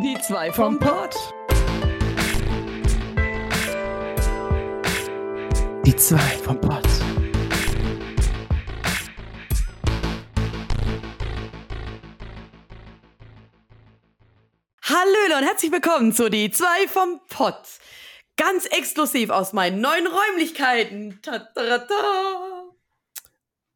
Die zwei vom Pott. Die zwei vom Pott. Hallöle und herzlich willkommen zu Die zwei vom Pott. Ganz exklusiv aus meinen neuen Räumlichkeiten. Ta -ta -ta.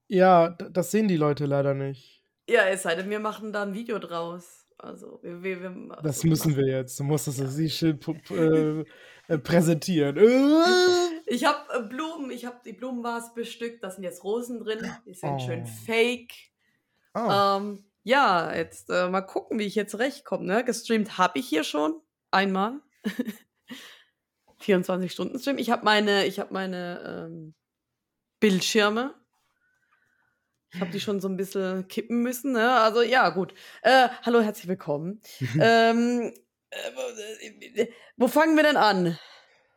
Ja, das sehen die Leute leider nicht. Ja, es sei denn, wir machen da ein Video draus. Also, wir, wir, wir, Das müssen wir jetzt. Du musst das pu- äh, äh, präsentieren. Äh. Ich habe äh, Blumen, ich habe die Blumenvase bestückt, da sind jetzt Rosen drin, die sind Oh. schön fake. Oh. Ähm, ja, jetzt äh, mal gucken, wie ich jetzt zurechtkomme. Ne? Gestreamt habe ich hier schon einmal. 24 Stunden Stream. Ich habe meine, ich habe meine ähm, Bildschirme. Ich habe die schon so ein bisschen kippen müssen. Ne? Also ja, gut. Äh, hallo, herzlich willkommen. ähm, äh, wo fangen wir denn an?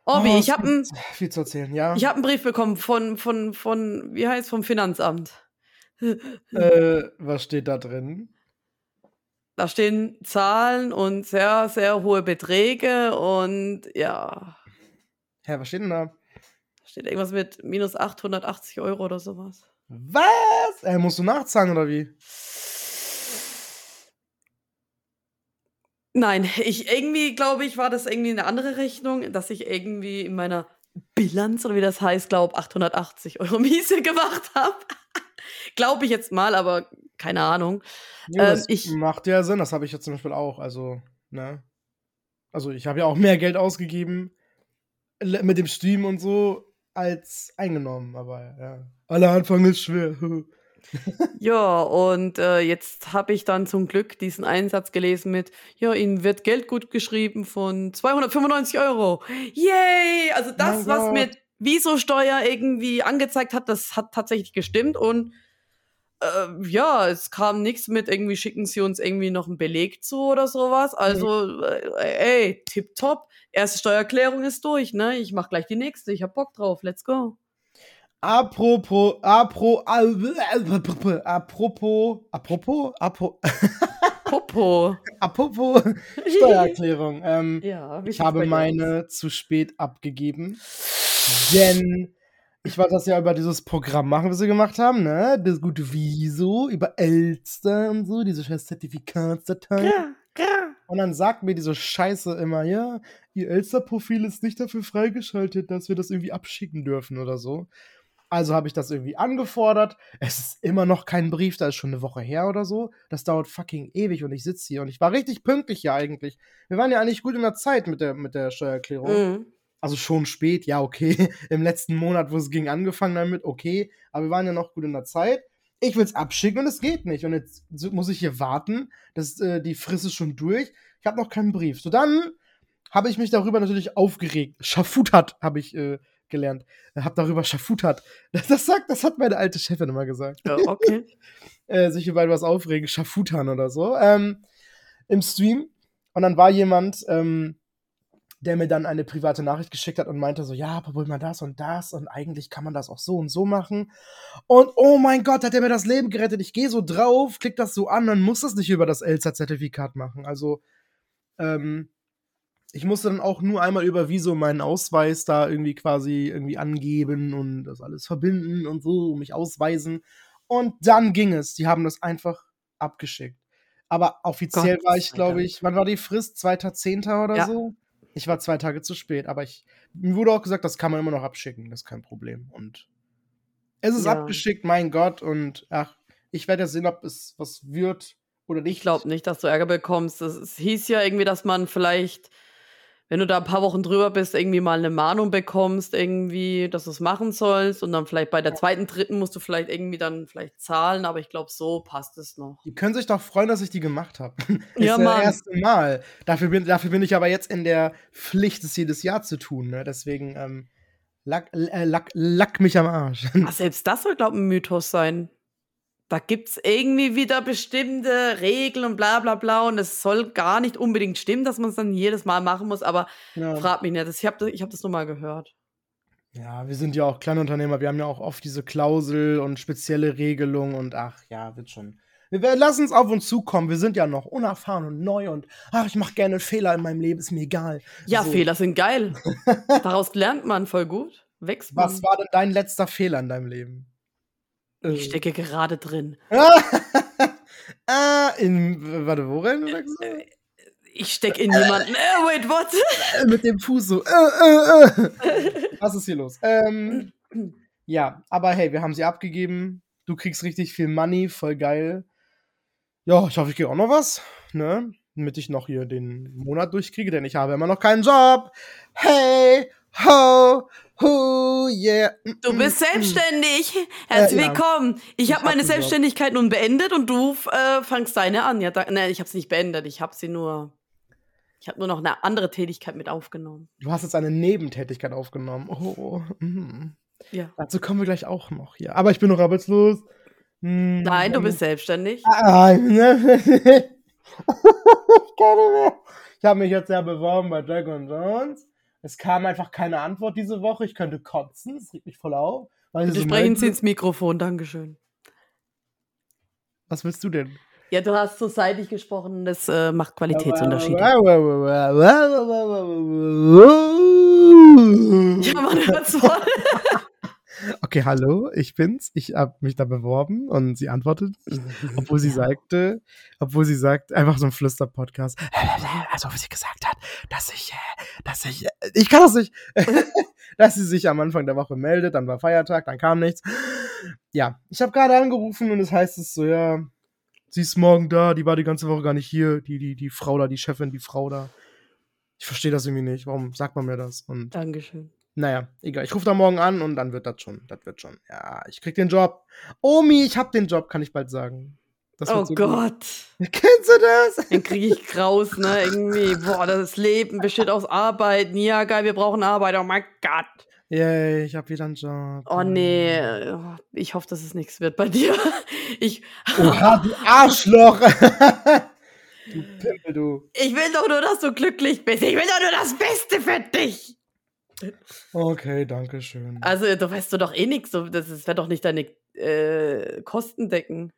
Obi, Oh, ich habe einen viel zu erzählen, ja. ich hab einen Brief bekommen von, von, von, wie heißt vom Finanzamt. äh, was steht da drin? Da stehen Zahlen und sehr, sehr hohe Beträge und ja, Hä, was steht denn da? da steht irgendwas mit minus 880 Euro oder sowas. Was? Äh, musst du nachzahlen oder wie? Nein, ich irgendwie glaube ich, war das irgendwie eine andere Rechnung, dass ich irgendwie in meiner Bilanz oder wie das heißt, glaube 880 Euro Miese gemacht habe. glaube ich jetzt mal, aber keine Ahnung. Ja, Ähm, das ich- macht ja Sinn, das habe ich ja zum Beispiel auch. Also, ne? Also, ich habe ja auch mehr Geld ausgegeben mit dem Stream und so als eingenommen, aber ja. Aller Anfang ist schwer. Ja, und äh, jetzt habe ich dann zum Glück diesen Einsatz gelesen mit, ja, Ihnen wird Geld gut geschrieben von 295 Euro. Yay! Also das, was mit Viso-Steuer irgendwie angezeigt hat, das hat tatsächlich gestimmt und äh, ja, es kam nichts mit irgendwie schicken Sie uns irgendwie noch einen Beleg zu oder sowas. Also, äh, ey, tipptopp. Erste Steuererklärung ist durch, ne? Ich mach gleich die nächste. Ich hab Bock drauf. Let's go. Apropos, apro, apropos, apropos, apropos, apropos, apropos Steuererklärung. Ähm, ja, ich habe meine zu spät abgegeben, denn ich wollte das ja über dieses Programm machen, was wir gemacht haben, ne? Das gute Wieso, über Elster und so, diese scheiß Zertifikatsdatei. Ja, ja. Und dann sagt mir diese Scheiße immer, ja, ihr Elster-Profil ist nicht dafür freigeschaltet, dass wir das irgendwie abschicken dürfen oder so. Also habe ich das irgendwie angefordert. Es ist immer noch kein Brief, da ist schon eine Woche her oder so. Das dauert fucking ewig und ich sitze hier und ich war richtig pünktlich ja eigentlich. Wir waren ja eigentlich gut in der Zeit mit der, mit der Steuererklärung. Mhm. Also schon spät, ja, okay. Im letzten Monat, wo es ging, angefangen damit, okay. Aber wir waren ja noch gut in der Zeit. Ich will es abschicken und es geht nicht. Und jetzt muss ich hier warten. Das, äh, die Frist ist schon durch. Ich habe noch keinen Brief. So, dann habe ich mich darüber natürlich aufgeregt. Schafutert habe ich äh, gelernt. Hab darüber schafutert. Das, das, sagt, das hat meine alte Chefin immer gesagt. Ja, okay. Äh, sich über etwas aufregen, schafutern oder so. Ähm, Im Stream. Und dann war jemand, ähm, der mir dann eine private Nachricht geschickt hat und meinte so, ja, probier mal das und das und eigentlich kann man das auch so und so machen. Und oh mein Gott, hat er mir das Leben gerettet. Ich gehe so drauf, klick das so an und muss das nicht über das Elsa-Zertifikat machen. Also, ähm, ich musste dann auch nur einmal über Wieso meinen Ausweis da irgendwie quasi irgendwie angeben und das alles verbinden und so, mich ausweisen. Und dann ging es. Die haben das einfach abgeschickt. Aber offiziell Gott war ich, glaube ich, wann war die Frist? 2.10. oder Ja. so? Ich war zwei Tage zu spät, aber ich, mir wurde auch gesagt, das kann man immer noch abschicken, das ist kein Problem. Und es ist Ja. abgeschickt, mein Gott, und ach, ich werde ja sehen, ob es was wird oder nicht. Ich glaube nicht, dass du Ärger bekommst. Es, es hieß ja irgendwie, dass man vielleicht, wenn du da ein paar Wochen drüber bist, irgendwie mal eine Mahnung bekommst, irgendwie, dass du es machen sollst. Und dann vielleicht bei der zweiten, dritten musst du vielleicht irgendwie dann vielleicht zahlen, aber ich glaube, so passt es noch. Die können sich doch freuen, dass ich die gemacht habe. Ja, ist Mann. das erste Mal. Dafür bin, dafür bin ich aber jetzt in der Pflicht, es jedes Jahr zu tun. Ne? Deswegen ähm, lack, äh, lack, lack mich am Arsch. Ach, selbst das soll, glaube ich, ein Mythos sein. Da gibt es irgendwie wieder bestimmte Regeln und bla bla bla. Und es soll gar nicht unbedingt stimmen, dass man es dann jedes Mal machen muss. Aber ja. frag mich nicht. Ich habe ich hab das nur mal gehört. ja, wir sind ja auch Kleinunternehmer. Wir haben ja auch oft diese Klausel und spezielle Regelungen und ach ja, wird schon. Wir werden, lass uns auf uns zukommen. Wir sind ja noch unerfahren und neu und ach, ich mache gerne Fehler in meinem Leben, ist mir egal. Ja, So. Fehler sind geil. Daraus lernt man voll gut. Wächst man. Was war denn dein letzter Fehler in deinem Leben? Ich stecke gerade drin. ah, in, warte, worin sagst du? Ich stecke in jemanden. Äh, wait, what? Äh, Mit dem Fuß so. Äh, äh, äh. Was ist hier los? Ähm, ja, aber hey, wir haben sie abgegeben. Du kriegst richtig viel Money, voll geil. Ja, ich hoffe, ich kriege auch noch was, ne? Damit ich noch hier den Monat durchkriege, denn ich habe immer noch keinen Job. Hey, ho, ho, yeah. Du bist selbstständig. Herzlich Äh, ja. willkommen. Ich Ich habe hab meine. Selbstständigkeit nun beendet und du äh, fangst deine an. Ja, da, nein, ich habe sie nicht beendet. Ich habe sie nur. Ich habe nur noch eine andere Tätigkeit mit aufgenommen. Du hast jetzt eine Nebentätigkeit aufgenommen. Oh, mhm. Ja. Dazu kommen wir gleich auch noch hier. Aber ich bin noch arbeitslos. Hm, Nein, du bist selbstständig. Ah, ne? Ich habe mich jetzt ja beworben bei Jack Jones. Es kam einfach keine Antwort diese Woche. Ich könnte kotzen. Das regt mich voll auf. Weil sie Bitte so sprechen. Sie ins Mikrofon. Dankeschön. Was willst du denn? Ja, du hast so seitlich gesprochen. Das äh, macht Qualitätsunterschiede. Ja, Ja, man hört's voll. Okay, hallo, ich bin's. Ich habe mich da beworben und sie antwortet, obwohl sie sagte, obwohl sie sagt, einfach so ein Flüster-Podcast. Also, wie sie gesagt hat, dass ich, äh, dass ich, äh, ich kann das nicht, dass sie sich am Anfang der Woche meldet, dann war Feiertag, dann kam nichts. Ja, ich habe gerade angerufen und es heißt es so, ja, sie ist morgen da, die war die ganze Woche gar nicht hier, die, die, die Frau da, die Chefin, die Frau da. Ich verstehe das irgendwie nicht. Warum sagt man mir das? Und Dankeschön. Naja, egal. Ich rufe da morgen an und dann wird das schon. Das wird schon. Ja, ich krieg den Job. Omi, ich hab den Job, kann ich bald sagen. Oh so Gott. Gut. Kennst du das? Dann kriege ich Kraus, ne? Irgendwie, boah, das Leben besteht aus Arbeiten. Ja, geil, wir brauchen Arbeit. Oh mein Gott. Yay, ich hab wieder einen Job. Oh nee, ich hoffe, dass es nichts wird bei dir. Ich, Oha, du Arschloch. du Pimpel, du. ich will doch nur, dass du glücklich bist. Ich will doch nur das Beste für dich. Okay, danke schön. Also, da weißt du doch eh nichts. So, das wird doch nicht deine äh, Kosten decken.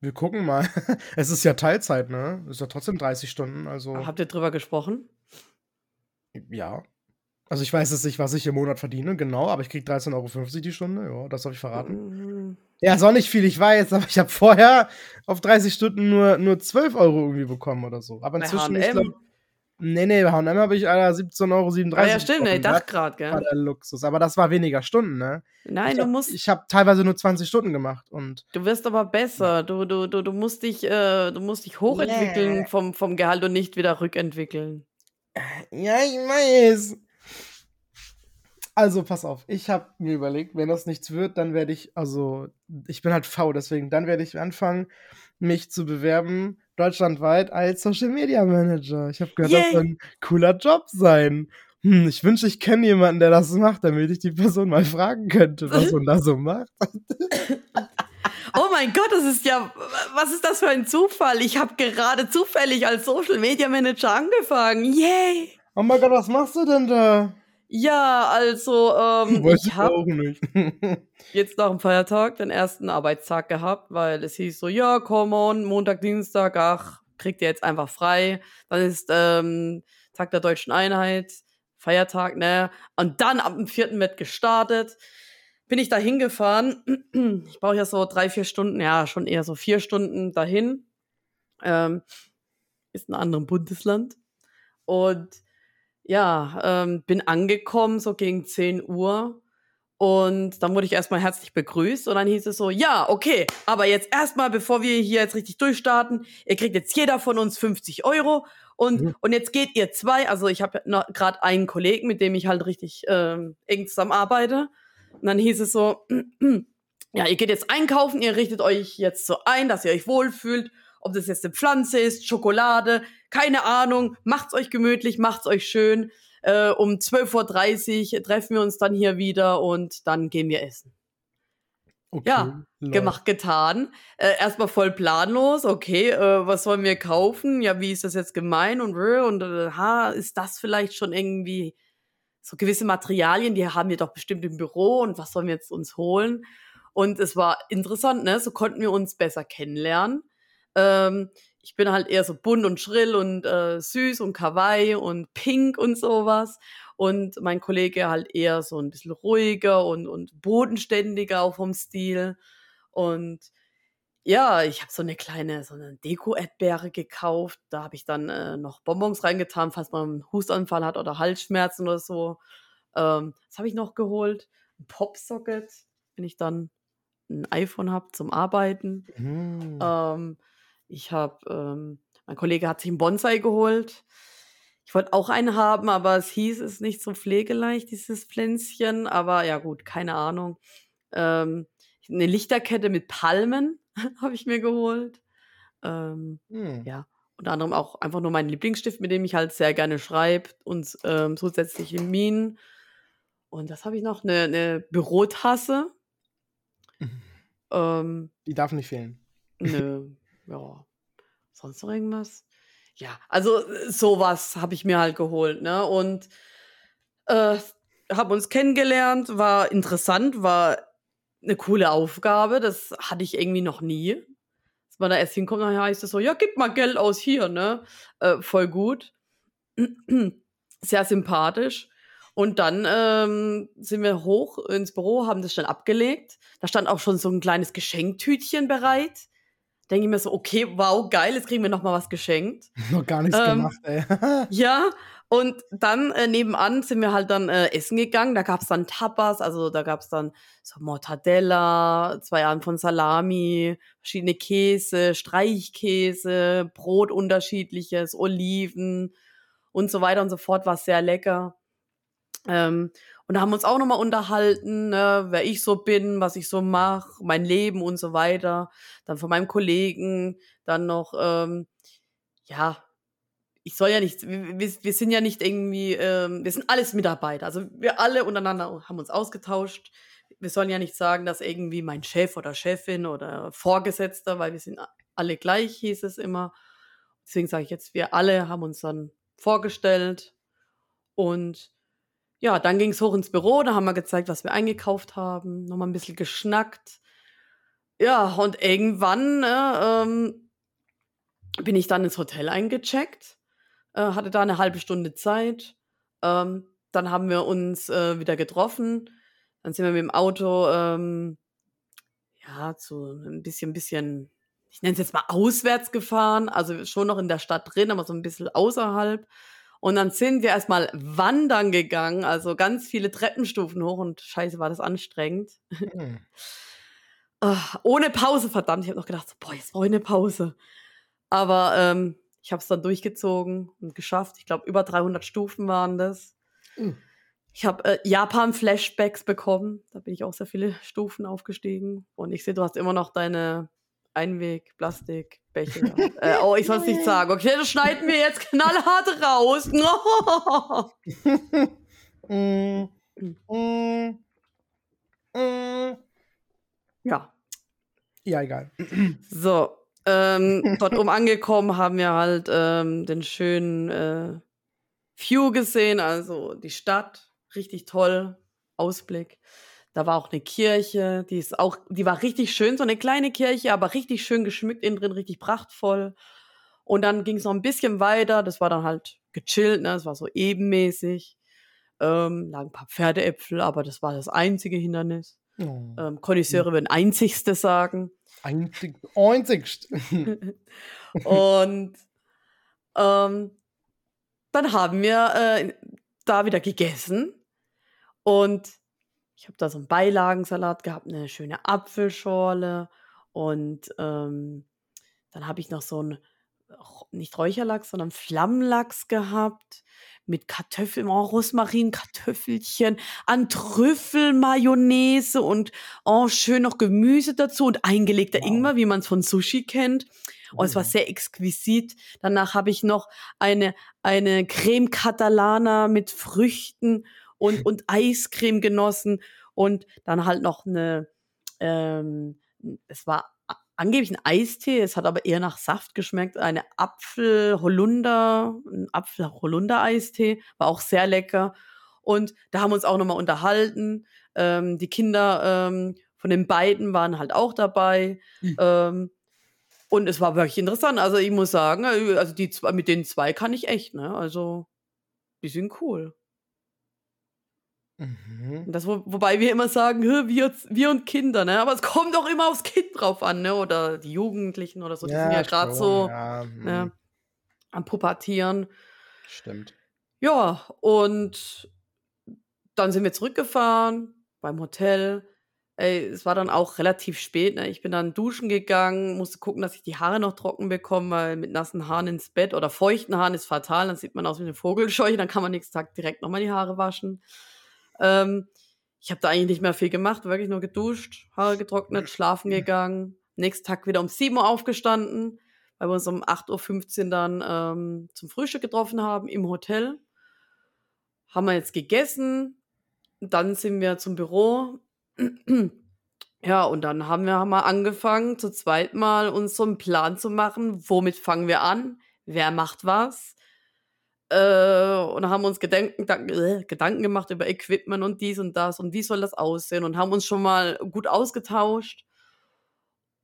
Wir gucken mal. Es ist ja Teilzeit, ne? Ist ja trotzdem 30 Stunden, also. Habt ihr drüber gesprochen? Ja. Also ich weiß jetzt nicht, was ich im Monat verdiene, genau, aber ich krieg 13,50 Euro die Stunde, ja, das habe ich verraten. Mhm. Ja, ist auch nicht viel, ich weiß, aber ich habe vorher auf 30 Stunden nur, nur 12 Euro irgendwie bekommen oder so. Aber inzwischen, ich glaube, nee, nee, bei H&M habe ich Alter, 17,37 Euro Ah, ja, stimmt, ich dachte gerade, Das war gell? der Luxus, aber das war weniger Stunden, ne? Nein, ich du hab, musst, Ich habe teilweise nur 20 Stunden gemacht und du wirst aber besser. Du, du, du, du musst dich, äh, du musst dich hochentwickeln Yeah. vom, vom Gehalt und nicht wieder rückentwickeln. ja, ich weiß. Also, pass auf, ich habe mir überlegt, wenn das nichts wird, dann werde ich, also, ich bin halt faul, deswegen, dann werde ich anfangen, mich zu bewerben, deutschlandweit als Social Media Manager. Ich habe gehört, das Yay. soll ein cooler Job sein. Hm, ich wünsche, ich kenne jemanden, der das macht, damit ich die Person mal fragen könnte, was man da so macht. Oh mein Gott, das ist ja, was ist das für ein Zufall? Ich habe gerade zufällig als Social Media Manager angefangen. Yay! Oh mein Gott, was machst du denn da? Ja, also ähm, ich habe jetzt nach dem Feiertag den ersten Arbeitstag gehabt, weil es hieß so, ja, come on, Montag, Dienstag, ach, kriegt ihr jetzt einfach frei. Dann ist ähm, Tag der Deutschen Einheit, Feiertag, ne? Und dann ab dem vierten wird gestartet. Bin ich da hingefahren. Ich brauche ja so drei, vier Stunden, ja, schon eher so vier Stunden dahin. Ähm, ist ein anderes Bundesland. Und ja, ähm, bin angekommen, so gegen 10 Uhr. Und dann wurde ich erstmal herzlich begrüßt und dann hieß es so, ja, okay, aber jetzt erstmal, bevor wir hier jetzt richtig durchstarten, ihr kriegt jetzt jeder von uns 50 Euro und, Mhm. und jetzt geht ihr zwei, also ich habe gerade einen Kollegen, mit dem ich halt richtig ähm, eng zusammenarbeite. Und dann hieß es so, ja, ihr geht jetzt einkaufen, ihr richtet euch jetzt so ein, dass ihr euch wohlfühlt, ob das jetzt eine Pflanze ist, Schokolade, keine Ahnung, macht's euch gemütlich, macht's euch schön. Äh, um 12.30 Uhr treffen wir uns dann hier wieder und dann gehen wir essen. Okay, Ja, läuft. Gemacht, getan. Äh, erstmal voll planlos. Okay, äh, was wollen wir kaufen? Ja, wie ist das jetzt gemein? Und, und äh, ha, ist das vielleicht schon irgendwie so gewisse Materialien, die haben wir doch bestimmt im Büro und was sollen wir jetzt uns holen? Und es war interessant, ne? So konnten wir uns besser kennenlernen. Ähm, ich bin halt eher so bunt und schrill und äh, süß und kawaii und pink und sowas. Und mein Kollege halt eher so ein bisschen ruhiger und, und bodenständiger auch vom Stil. Und ja, ich habe so eine kleine, so eine Deko-Erdbeere gekauft. Da habe ich dann äh, noch Bonbons reingetan, falls man einen Hustanfall hat oder Halsschmerzen oder so. Ähm, was habe ich noch geholt? Ein Popsocket, wenn ich dann ein iPhone habe zum Arbeiten. Mhm. Ähm, ich habe, ähm, mein Kollege hat sich einen Bonsai geholt. Ich wollte auch einen haben, aber es hieß, es ist nicht so pflegeleicht, dieses Pflänzchen. Aber ja gut, keine Ahnung. Ähm, eine Lichterkette mit Palmen habe ich mir geholt. Ähm, Hm. ja, unter anderem auch einfach nur meinen Lieblingsstift, mit dem ich halt sehr gerne schreibe und ähm, zusätzliche Minen. Und das habe ich noch, eine, eine Bürotasse. Mhm. Ähm, Die darf nicht fehlen. Nö, ja. Sonst noch irgendwas? Ja, also äh, sowas habe ich mir halt geholt, ne? Und äh, habe uns kennengelernt, war interessant, war eine coole Aufgabe. Das hatte ich irgendwie noch nie. Dass man da erst hinkommt, dann heißt es so, ja, gib mal Geld aus hier, ne? Äh, voll gut. Sehr sympathisch. Und dann ähm, sind wir hoch ins Büro, haben das schnell abgelegt. Da stand auch schon so ein kleines Geschenktütchen bereit. Denke ich mir so, okay, wow, geil, jetzt kriegen wir noch mal was geschenkt. Noch gar nichts Ähm, gemacht, ey. Ja, und dann äh, nebenan sind wir halt dann äh, essen gegangen. Da gab's dann Tapas, also da gab's dann so Mortadella, zwei Arten von Salami, verschiedene Käse, Streichkäse, Brot unterschiedliches, Oliven und so weiter und so fort. War sehr lecker. Ähm, und da haben wir uns auch nochmal unterhalten, ne, wer ich so bin, was ich so mache, mein Leben und so weiter. Dann von meinem Kollegen, dann noch, ähm, ja, ich soll ja nicht, wir, wir sind ja nicht irgendwie, ähm, wir sind alles Mitarbeiter. Also wir alle untereinander haben uns ausgetauscht. Wir sollen ja nicht sagen, dass irgendwie mein Chef oder Chefin oder Vorgesetzter, weil wir sind alle gleich, hieß es immer. Deswegen sage ich jetzt, wir alle haben uns dann vorgestellt und ja, dann ging es hoch ins Büro, da haben wir gezeigt, was wir eingekauft haben, nochmal ein bisschen geschnackt. Ja, und irgendwann äh, ähm, bin ich dann ins Hotel eingecheckt, äh, hatte da eine halbe Stunde Zeit. Ähm, dann haben wir uns äh, wieder getroffen. Dann sind wir mit dem Auto ähm, ja zu ein bisschen, bisschen, ich nenne es jetzt mal auswärts gefahren, also schon noch in der Stadt drin, aber so ein bisschen außerhalb. Und dann sind wir erstmal wandern gegangen, also ganz viele Treppenstufen hoch und scheiße, war das anstrengend. Hm. Ah, ohne Pause, verdammt. Ich habe noch gedacht, so, boah, jetzt brauche ich eine Pause. Aber ähm, ich habe es dann durchgezogen und geschafft. Ich glaube, über 300 Stufen waren das. Uh. Ich habe äh, Japan-Flashbacks bekommen. Da bin ich auch sehr viele Stufen aufgestiegen. Und ich sehe, du hast immer noch deine Einweg-Plastikbecher. äh, oh, ich soll es nicht sagen. Okay, das schneiden wir jetzt knallhart raus. Mm. Mm. Mm. ja, Ja, egal. So, ähm, dort oben angekommen haben wir halt ähm, den schönen äh, View gesehen, also die Stadt, richtig toll, Ausblick. Da war auch eine Kirche, die ist auch, die war richtig schön, so eine kleine Kirche, aber richtig schön geschmückt innen drin, richtig prachtvoll. Und dann ging es noch ein bisschen weiter, das war dann halt gechillt, ne, es war so ebenmäßig. Ähm, lagen ein paar Pferdeäpfel, aber das war das einzige Hindernis. Oh. Ähm, Konnoisseure würden einzigste sagen. Einzig, einzigst. Und ähm, dann haben wir äh, da wieder gegessen und ich habe da so einen Beilagensalat gehabt, eine schöne Apfelschorle und ähm, dann habe ich noch so einen, nicht Räucherlachs, sondern Flammlachs gehabt mit Kartoffeln, oh, Rosmarin, Kartoffelchen, an Trüffelmayonnaise und oh, schön noch Gemüse dazu und eingelegter Wow. Ingwer, wie man es von Sushi kennt. Oh, es war Oh. sehr exquisit. Danach habe ich noch eine, eine Creme Catalana mit Früchten und, und Eiscreme genossen und dann halt noch eine, ähm, es war angeblich ein Eistee, es hat aber eher nach Saft geschmeckt, eine Apfel-Holunder, ein Apfel-Holunder-Eistee, war auch sehr lecker. Und da haben wir uns auch nochmal unterhalten. Ähm, die Kinder ähm, von den beiden waren halt auch dabei. Mhm. Ähm, und es war wirklich interessant. Also ich muss sagen, äh, also die zwei, mit den zwei kann ich echt, ne? Also die sind cool. Mhm. Das, wo, wobei wir immer sagen, "Hä, wir, wir und Kinder, ne? Aber es kommt doch immer aufs Kind drauf an, ne? Oder die Jugendlichen oder so. Die sind ja gerade so Ja, ne, mhm. am Pubertieren. Stimmt. Ja, und dann sind wir zurückgefahren beim Hotel. Ey, es war dann auch relativ spät. Ne? Ich bin dann duschen gegangen, musste gucken, dass ich die Haare noch trocken bekomme, weil mit nassen Haaren ins Bett oder feuchten Haaren ist fatal. Dann sieht man aus wie eine Vogelscheuche. Dann kann man nächsten Tag direkt nochmal die Haare waschen. Ähm, ich habe da eigentlich nicht mehr viel gemacht, wirklich nur geduscht, Haare getrocknet, schlafen gegangen. Nächsten Tag wieder um 7 Uhr aufgestanden, weil wir uns um 8.15 Uhr dann ähm, zum Frühstück getroffen haben im Hotel. Haben wir jetzt gegessen. Dann sind wir zum Büro. Ja, und dann haben wir, wir angefangen, zu zweit mal uns so einen Plan zu machen. Womit fangen wir an? Wer macht was? Äh, und haben uns Gedanken, äh, Gedanken gemacht über Equipment und dies und das und wie soll das aussehen und haben uns schon mal gut ausgetauscht.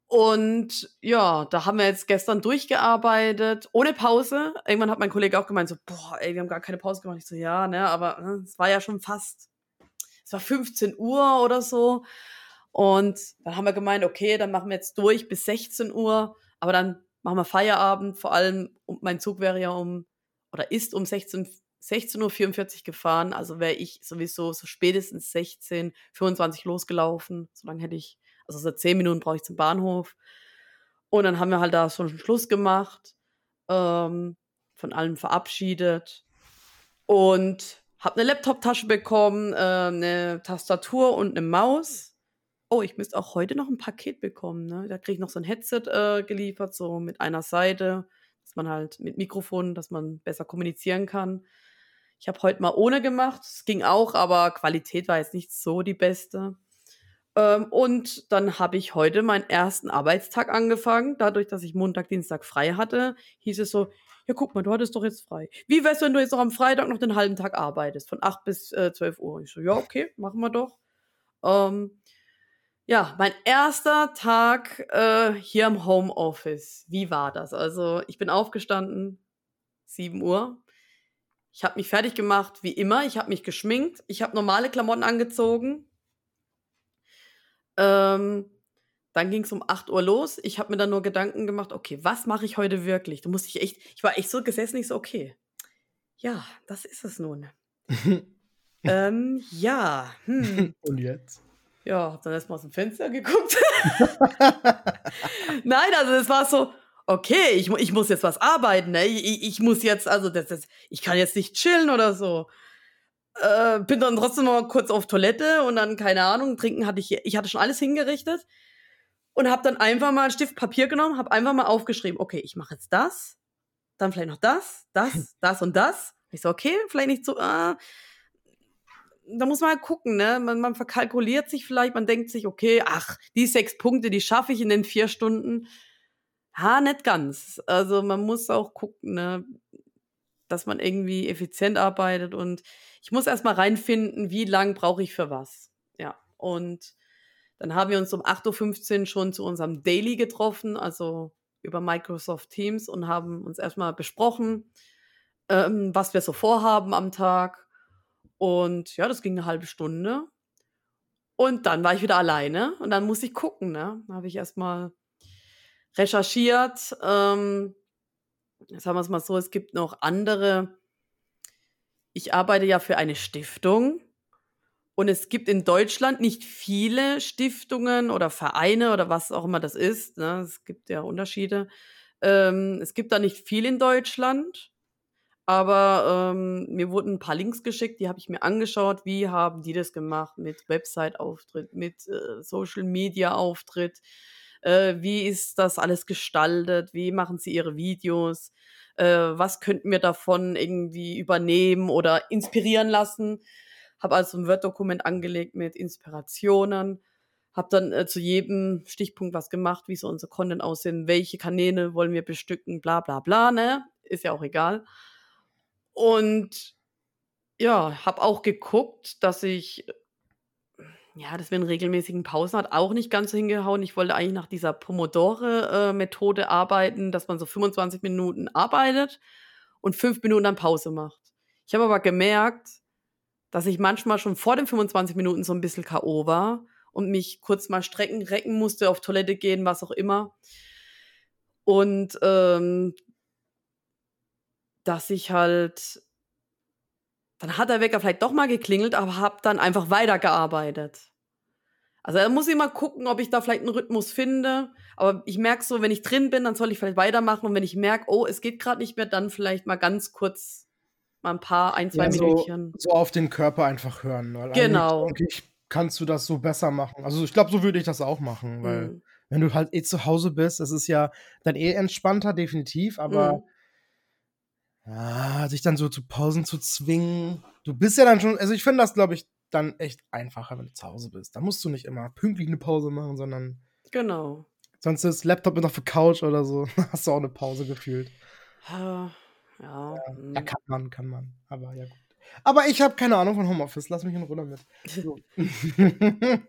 Und ja, da haben wir jetzt gestern durchgearbeitet, ohne Pause. Irgendwann hat mein Kollege auch gemeint, so, boah, ey, wir haben gar keine Pause gemacht. Ich so, ja, ne, aber äh, es war ja schon fast, es war 15 Uhr oder so. Und dann haben wir gemeint, okay, dann machen wir jetzt durch bis 16 Uhr, aber dann machen wir Feierabend. Vor allem, mein Zug wäre ja um, oder ist um 16, 16.44 Uhr gefahren. Also wäre ich sowieso so spätestens 16, 25 losgelaufen. So lange hätte ich, also so 10 Minuten brauche ich zum Bahnhof. Und dann haben wir halt da schon einen Schluss gemacht, ähm, von allen verabschiedet und habe eine Laptop-Tasche bekommen, äh, eine Tastatur und eine Maus. Oh, ich müsste auch heute noch ein Paket bekommen. Ne? Da kriege ich noch so ein Headset äh, geliefert, so mit einer Seite, dass man halt mit Mikrofon, dass man besser kommunizieren kann. Ich habe heute mal ohne gemacht. Es ging auch, aber Qualität war jetzt nicht so die beste. Ähm, und dann habe ich heute meinen ersten Arbeitstag angefangen. Dadurch, dass ich Montag, Dienstag frei hatte, hieß es so, ja, guck mal, du hattest doch jetzt frei. Wie wär's, wenn du jetzt noch am Freitag noch den halben Tag arbeitest, von 8 bis äh, 12 Uhr? Ich so, ja, okay, machen wir doch. Ähm, ja, mein erster Tag äh, hier im Homeoffice. Wie war das? Also, ich bin aufgestanden, 7 Uhr. Ich habe mich fertig gemacht, wie immer. Ich habe mich geschminkt. Ich habe normale Klamotten angezogen. Ähm, dann ging es um 8 Uhr los. Ich habe mir dann nur Gedanken gemacht, okay, was mache ich heute wirklich? Da musste ich echt, ich war echt so gesessen, ich so, okay. Ja, das ist es nun. ähm, ja, hm. Und jetzt? Ja, hab dann erstmal aus dem Fenster geguckt. Nein, also es war so, okay, ich, ich muss jetzt was arbeiten, ne? Ich, ich- muss jetzt, also das, das, ich kann jetzt nicht chillen oder so. Äh, bin dann trotzdem mal kurz auf Toilette und dann, keine Ahnung, trinken hatte ich, ich hatte schon alles hingerichtet und habe dann einfach mal einen Stift Papier genommen, habe einfach mal aufgeschrieben, okay, ich mache jetzt das, dann vielleicht noch das, das, das und das. Ich so, okay, vielleicht nicht so, äh, da muss man halt gucken, ne? Man, man verkalkuliert sich vielleicht, man denkt sich, okay, ach, die sechs Punkte, die schaffe ich in den vier Stunden. Ha, nicht ganz. Also man muss auch gucken, ne? dass man irgendwie effizient arbeitet und ich muss erstmal reinfinden, wie lang brauche ich für was. Ja, und dann haben wir uns um 8.15 Uhr schon zu unserem Daily getroffen, also über Microsoft Teams und haben uns erstmal besprochen, ähm, was wir so vorhaben am Tag. Und ja, das ging eine halbe Stunde. Und dann war ich wieder alleine und dann musste ich gucken, ne? Da habe ich erstmal recherchiert. Ähm, sagen wir es mal so, es gibt noch andere. Ich arbeite ja für eine Stiftung und es gibt in Deutschland nicht viele Stiftungen oder Vereine oder was auch immer das ist. Ne? Es gibt ja Unterschiede. Ähm, es gibt da nicht viel in Deutschland. Aber ähm, mir wurden ein paar Links geschickt, die habe ich mir angeschaut. Wie haben die das gemacht mit Website-Auftritt, mit äh, Social-Media-Auftritt? Äh, wie ist das alles gestaltet? Wie machen sie ihre Videos? Äh, was könnten wir davon irgendwie übernehmen oder inspirieren lassen? Habe also ein Word-Dokument angelegt mit Inspirationen. Habe dann äh, zu jedem Stichpunkt was gemacht, wie so unser Content aussehen, welche Kanäle wollen wir bestücken, bla bla bla, ne? Ist ja auch egal. Und ja, habe auch geguckt, dass ich ja, das mit den regelmäßigen Pausen hat auch nicht ganz so hingehauen. Ich wollte eigentlich nach dieser Pomodore-Methode arbeiten, dass man so 25 Minuten arbeitet und fünf Minuten dann Pause macht. Ich habe aber gemerkt, dass ich manchmal schon vor den 25 Minuten so ein bisschen K.O. war und mich kurz mal strecken, recken musste, auf Toilette gehen, was auch immer. Und ähm, dass ich halt, dann hat der Wecker vielleicht doch mal geklingelt, aber habe dann einfach weitergearbeitet. Also da muss ich mal gucken, ob ich da vielleicht einen Rhythmus finde. Aber ich merke so, wenn ich drin bin, dann soll ich vielleicht weitermachen. Und wenn ich merke, oh, es geht gerade nicht mehr, dann vielleicht mal ganz kurz mal ein paar, ein, zwei Ja, so, Minütchen. so auf den Körper einfach hören. Weil Genau. eigentlich kannst du das so besser machen. Also ich glaube, so würde ich das auch machen, weil Mhm. wenn du halt eh zu Hause bist, das ist ja dann eh entspannter, definitiv, aber Mhm. Ja, sich dann so zu Pausen zu zwingen. Du bist ja dann schon, also ich finde das, glaube ich, dann echt einfacher, wenn du zu Hause bist. Da musst du nicht immer pünktlich eine Pause machen, sondern Genau. sonst ist Laptop noch auf der Couch oder so, hast du auch eine Pause gefühlt. Ja, ja. Ja, mhm. kann man, kann man. Aber ja gut. Aber ich habe keine Ahnung von Homeoffice. Lass mich in Ruhe damit. So.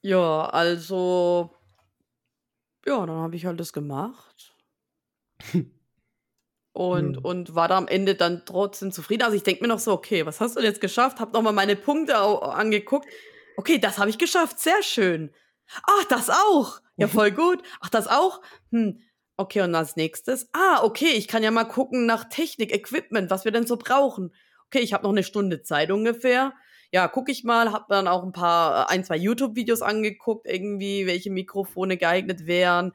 Ja, also, ja, dann habe ich halt das gemacht. Und, Hm. und war da am Ende dann trotzdem zufrieden. Also ich denke mir noch so, okay, was hast du denn jetzt geschafft? Hab nochmal meine Punkte angeguckt. Okay, das habe ich geschafft, sehr schön. Ach, das auch. Ja, voll gut. Ach, das auch. Hm. Okay, und als nächstes, ah, okay, ich kann ja mal gucken nach Technik, Equipment, was wir denn so brauchen. Okay, ich habe noch eine Stunde Zeit ungefähr. Ja, gucke ich mal, habe dann auch ein paar, äh, ein, zwei YouTube-Videos angeguckt, irgendwie, welche Mikrofone geeignet wären.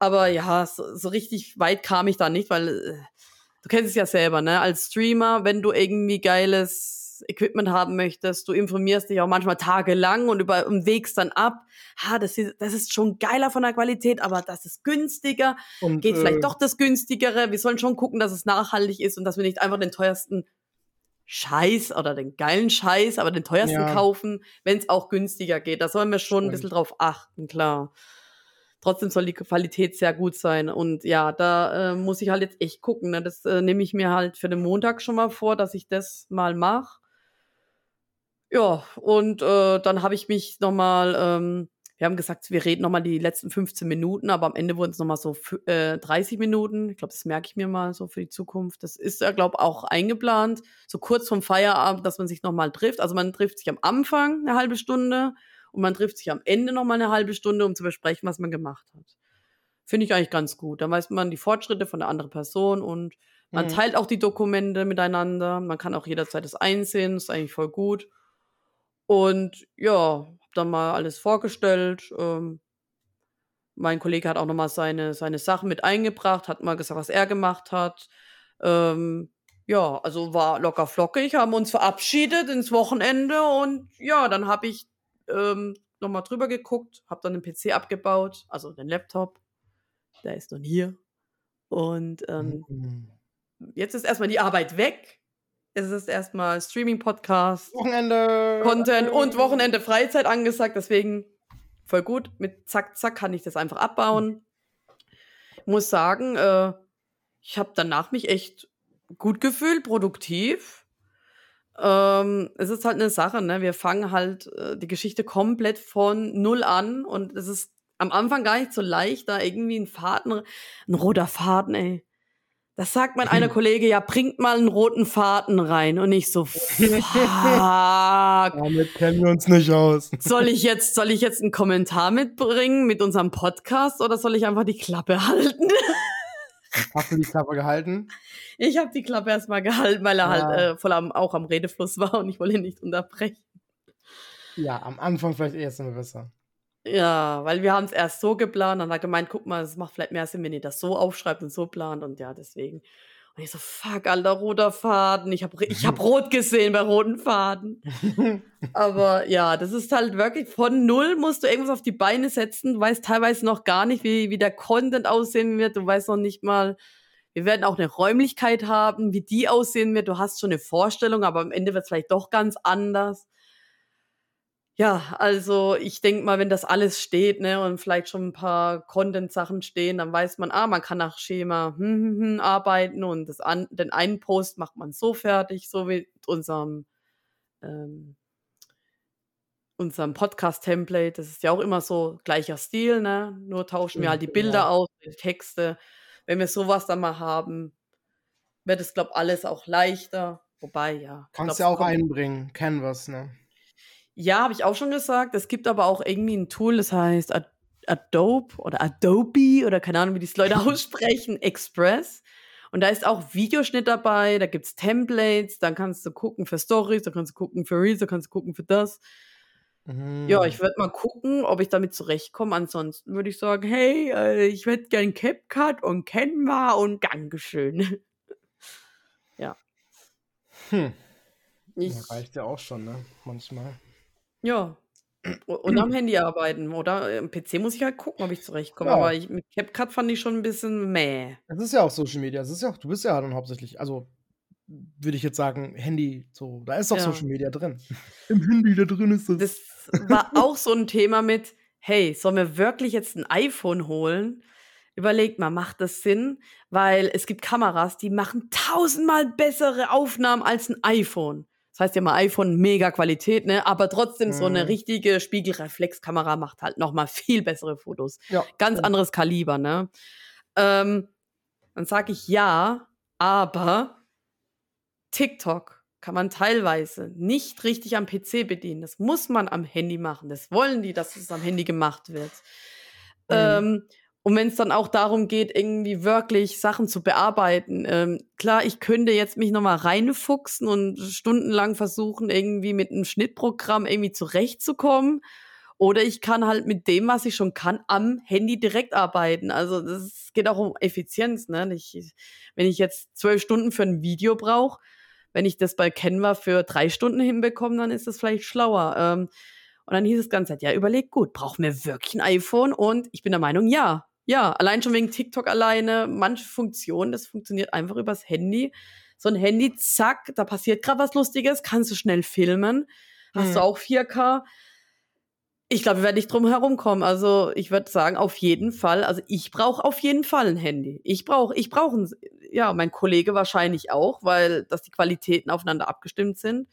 Aber ja, so, so richtig weit kam ich da nicht, weil äh, du kennst es ja selber, ne? Als Streamer, wenn du irgendwie geiles Equipment haben möchtest, du informierst dich auch manchmal tagelang und über und wägst dann ab. Ha, das ist, das ist schon geiler von der Qualität, aber das ist günstiger. Und, Geht äh, vielleicht doch das günstigere. Wir sollen schon gucken, dass es nachhaltig ist und dass wir nicht einfach den teuersten Scheiß oder den geilen Scheiß, aber den teuersten Ja. kaufen, wenn es auch günstiger geht. Da sollen wir schon ein bisschen drauf achten, klar. Trotzdem soll die Qualität sehr gut sein. Und ja, da äh, muss ich halt jetzt echt gucken. Ne? Das äh, nehme ich mir halt für den Montag schon mal vor, dass ich das mal mache. Ja, und äh, dann habe ich mich nochmal, ähm, wir haben gesagt, wir reden nochmal die letzten 15 Minuten, aber am Ende wurden es nochmal so äh, 30 Minuten. Ich glaube, das merke ich mir mal so für die Zukunft. Das ist ja, glaube auch eingeplant, so kurz vom Feierabend, dass man sich nochmal trifft. Also man trifft sich am Anfang eine halbe Stunde und man trifft sich am Ende nochmal eine halbe Stunde, um zu besprechen, was man gemacht hat. Finde ich eigentlich ganz gut. Dann weiß man die Fortschritte von der anderen Person und man Mhm. teilt auch die Dokumente miteinander. Man kann auch jederzeit das einsehen. ist eigentlich voll gut. Und ja, hab dann mal alles vorgestellt. Ähm, mein Kollege hat auch nochmal seine, seine Sachen mit eingebracht, hat mal gesagt, was er gemacht hat. Ähm, ja, also war locker flockig, haben uns verabschiedet ins Wochenende und ja, dann habe ich ähm, nochmal drüber geguckt, habe dann den PC abgebaut, also den Laptop. Der ist nun hier. Und ähm, Mhm. jetzt ist erstmal die Arbeit weg. Es ist erstmal Streaming-Podcast, Wochenende. Content und Wochenende Freizeit angesagt. Deswegen voll gut. Mit zack, zack kann ich das einfach abbauen. Muss sagen, äh, ich habe danach mich echt gut gefühlt, produktiv. Ähm, es ist halt eine Sache, ne? Wir fangen halt äh, die Geschichte komplett von null an und es ist am Anfang gar nicht so leicht, da irgendwie ein Faden, ein roter Faden, ey. Das sagt mein einer Kollege, ja, bringt mal einen roten Faden rein. Und ich so, fuck. Damit kennen wir uns nicht aus. Soll ich jetzt, soll ich jetzt einen Kommentar mitbringen mit unserem Podcast oder soll ich einfach die Klappe halten? Hast du die Klappe gehalten? Ich habe die Klappe erstmal gehalten, weil er Ja. halt äh, voll am, auch am Redefluss war und ich wollte ihn nicht unterbrechen. Ja, am Anfang vielleicht erst immer besser. Ja, weil wir haben es erst so geplant und hat er gemeint, guck mal, es macht vielleicht mehr Sinn, wenn ihr das so aufschreibt und so plant und ja, deswegen. Und ich so, fuck, alter, roter Faden. Ich habe ich hab rot gesehen bei roten Faden. Aber ja, das ist halt wirklich von null musst du irgendwas auf die Beine setzen. Du weißt teilweise noch gar nicht, wie, wie der Content aussehen wird. Du weißt noch nicht mal, wir werden auch eine Räumlichkeit haben, wie die aussehen wird. Du hast schon eine Vorstellung, aber am Ende wird es vielleicht doch ganz anders. Ja, also ich denke mal, wenn das alles steht, ne, und vielleicht schon ein paar Content-Sachen stehen, dann weiß man, ah, man kann nach Schema hm, hm, hm, arbeiten und das an, den einen Post macht man so fertig, so wie mit unserem ähm, unserem Podcast-Template. Das ist ja auch immer so gleicher Stil, ne? Nur tauschen wir halt die Bilder Ja. aus, die Texte. Wenn wir sowas dann mal haben, wird es, glaube alles auch leichter. Wobei, ja. ich Kannst glaub, ja auch einbringen. Canvas, ne? Ja, habe ich auch schon gesagt. Es gibt aber auch irgendwie ein Tool, das heißt Ad Adobe oder Adobe oder keine Ahnung, wie die es Leute aussprechen, Express. Und da ist auch Videoschnitt dabei, da gibt's Templates, dann kannst du gucken für Stories, da kannst du gucken für Reels, da kannst du gucken für das. Ja, Mhm. ich werde mal gucken, ob ich damit zurechtkomme. Ansonsten würde ich sagen, hey, äh, ich hätte gern CapCut und Canva und Dankeschön. Hm. Ich, Ja, reicht ja auch schon, ne? Manchmal. Ja. Und am Handy arbeiten, oder? Am PC muss ich halt gucken, ob ich zurechtkomme. Ja. Aber ich, mit CapCut fand ich schon ein bisschen meh. Es ist ja auch Social Media. Es ist ja auch, du bist ja dann hauptsächlich, also würde ich jetzt sagen, Handy, so, da ist doch Ja. Social Media drin. Im Handy, da drin ist es. Das war auch so ein Thema mit, hey, sollen wir wirklich jetzt ein iPhone holen? Überlegt mal, macht das Sinn? Weil es gibt Kameras, die machen tausendmal bessere Aufnahmen als ein iPhone. Das heißt ja mal iPhone mega Qualität, ne? Aber trotzdem so eine Mhm. richtige Spiegelreflexkamera macht halt noch mal viel bessere Fotos. ja. Ganz anderes Kaliber, ne? Ähm, dann sage ich ja, aber TikTok kann man teilweise nicht richtig am PC bedienen. Das muss man am Handy machen. Das wollen die, dass es am Handy gemacht wird. Mhm. Ähm, und wenn es dann auch darum geht, irgendwie wirklich Sachen zu bearbeiten, ähm, klar, ich könnte jetzt mich nochmal reinfuchsen und stundenlang versuchen, irgendwie mit einem Schnittprogramm irgendwie zurechtzukommen. Oder ich kann halt mit dem, was ich schon kann, am Handy direkt arbeiten. Also das geht auch um Effizienz. Ne? Ich, wenn ich jetzt zwölf Stunden für ein Video brauche, wenn ich das bei Canva für drei Stunden hinbekomme, dann ist das vielleicht schlauer. Ähm, und dann hieß es ganz Zeit, ja, überleg gut, brauchen wir wirklich ein iPhone? Und ich bin der Meinung, ja. Ja, allein schon wegen TikTok alleine, manche Funktionen, das funktioniert einfach übers Handy. So ein Handy, zack, da passiert gerade was Lustiges, kannst du schnell filmen. Hast Mhm. du auch 4K? Ich glaube, wir werden nicht drum herum kommen. Also ich würde sagen, auf jeden Fall. Also ich brauche auf jeden Fall ein Handy. Ich brauche, ich brauche ein, ja, mein Kollege wahrscheinlich auch, weil dass die Qualitäten aufeinander abgestimmt sind.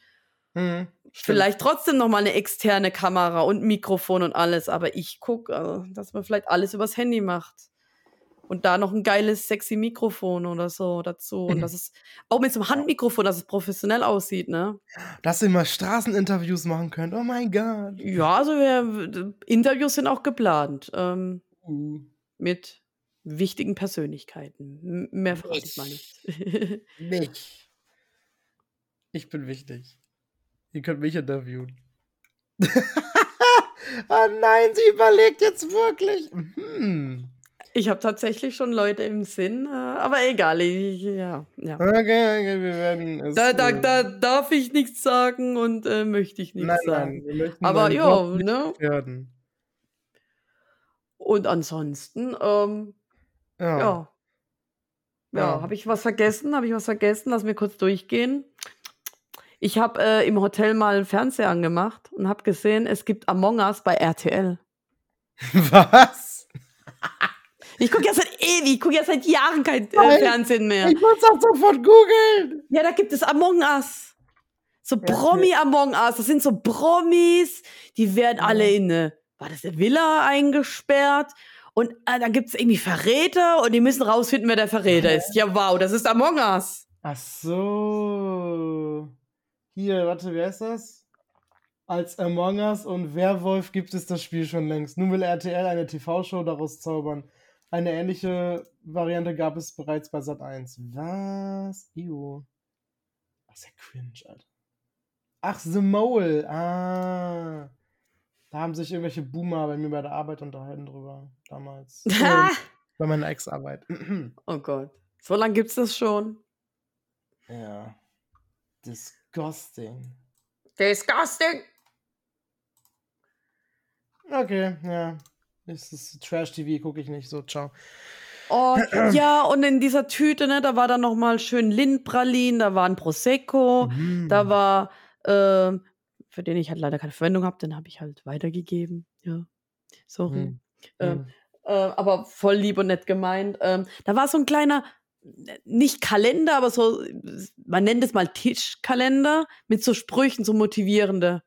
Mhm. Stimmt. Vielleicht trotzdem noch mal eine externe Kamera und Mikrofon und alles, aber ich gucke, äh, dass man vielleicht alles übers Handy macht. Und da noch ein geiles, sexy Mikrofon oder so dazu. Und das ist auch mit so einem Handmikrofon, dass es professionell aussieht, ne? Dass ihr mal Straßeninterviews machen könnt. Oh mein Gott. Ja, also wir, Interviews sind auch geplant. Ähm, Uh. mit wichtigen Persönlichkeiten. Mehr verrate ich mal nicht. Mich. Ich bin wichtig. Ihr könnt mich interviewen. oh nein, sie überlegt jetzt wirklich. Hm. ich habe tatsächlich schon Leute im Sinn, äh, aber egal. Ich, ja, ja. Okay, okay, wir werden es. Da, da, da darf ich nichts sagen und äh, möchte ich nichts nein, sagen. nein, wir möchten Aber ja, ne? gefährden. Und ansonsten, ähm, Ja. ja. Ja, Ja. habe ich was vergessen? Habe ich was vergessen? Lass mir kurz durchgehen. Ich habe äh, im Hotel mal Fernseher angemacht und habe gesehen, es gibt Among Us bei RTL. Was? Ich gucke ja seit ewig, ich gucke ja seit Jahren kein äh. Fernsehen mehr. Ich muss das sofort googeln. Ja, da gibt es Among Us. So. Promi Among Us. Das sind so Promis, die werden alle in eine, war das eine Villa eingesperrt? Und äh, dann gibt es irgendwie Verräter und die müssen rausfinden, wer der Verräter ist. Ja, wow, das ist Among Us. Ach so. Hier, warte, wie heißt das? Als Among Us und Werwolf gibt es das Spiel schon längst. Nun will RTL eine TV-Show daraus zaubern. Eine ähnliche Variante gab es bereits bei Sat1. Was? Io. Ach, ist ja cringe, Alter. Ach, The Mole. Ah. Da haben sich irgendwelche Boomer bei mir bei der Arbeit unterhalten drüber. Damals. Bei meiner Ex-Arbeit. oh Gott. So lange gibt's das schon. ja. Disgusting. Disgusting. Okay, ja. Das ist Trash-TV, gucke ich nicht so. Ciao. Oh, ja, und in dieser Tüte, ne, da war dann noch mal schön Lindpralin, da war ein Prosecco, Mhm. da war, ähm, für den ich halt leider keine Verwendung habe, den habe ich halt weitergegeben. Ja, sorry. Mhm. Ähm, Mhm. äh, aber voll lieb und nett gemeint. Ähm, da war so ein kleiner, äh, nicht Kalender, aber so, man nennt es mal Tischkalender mit so Sprüchen, so motivierende.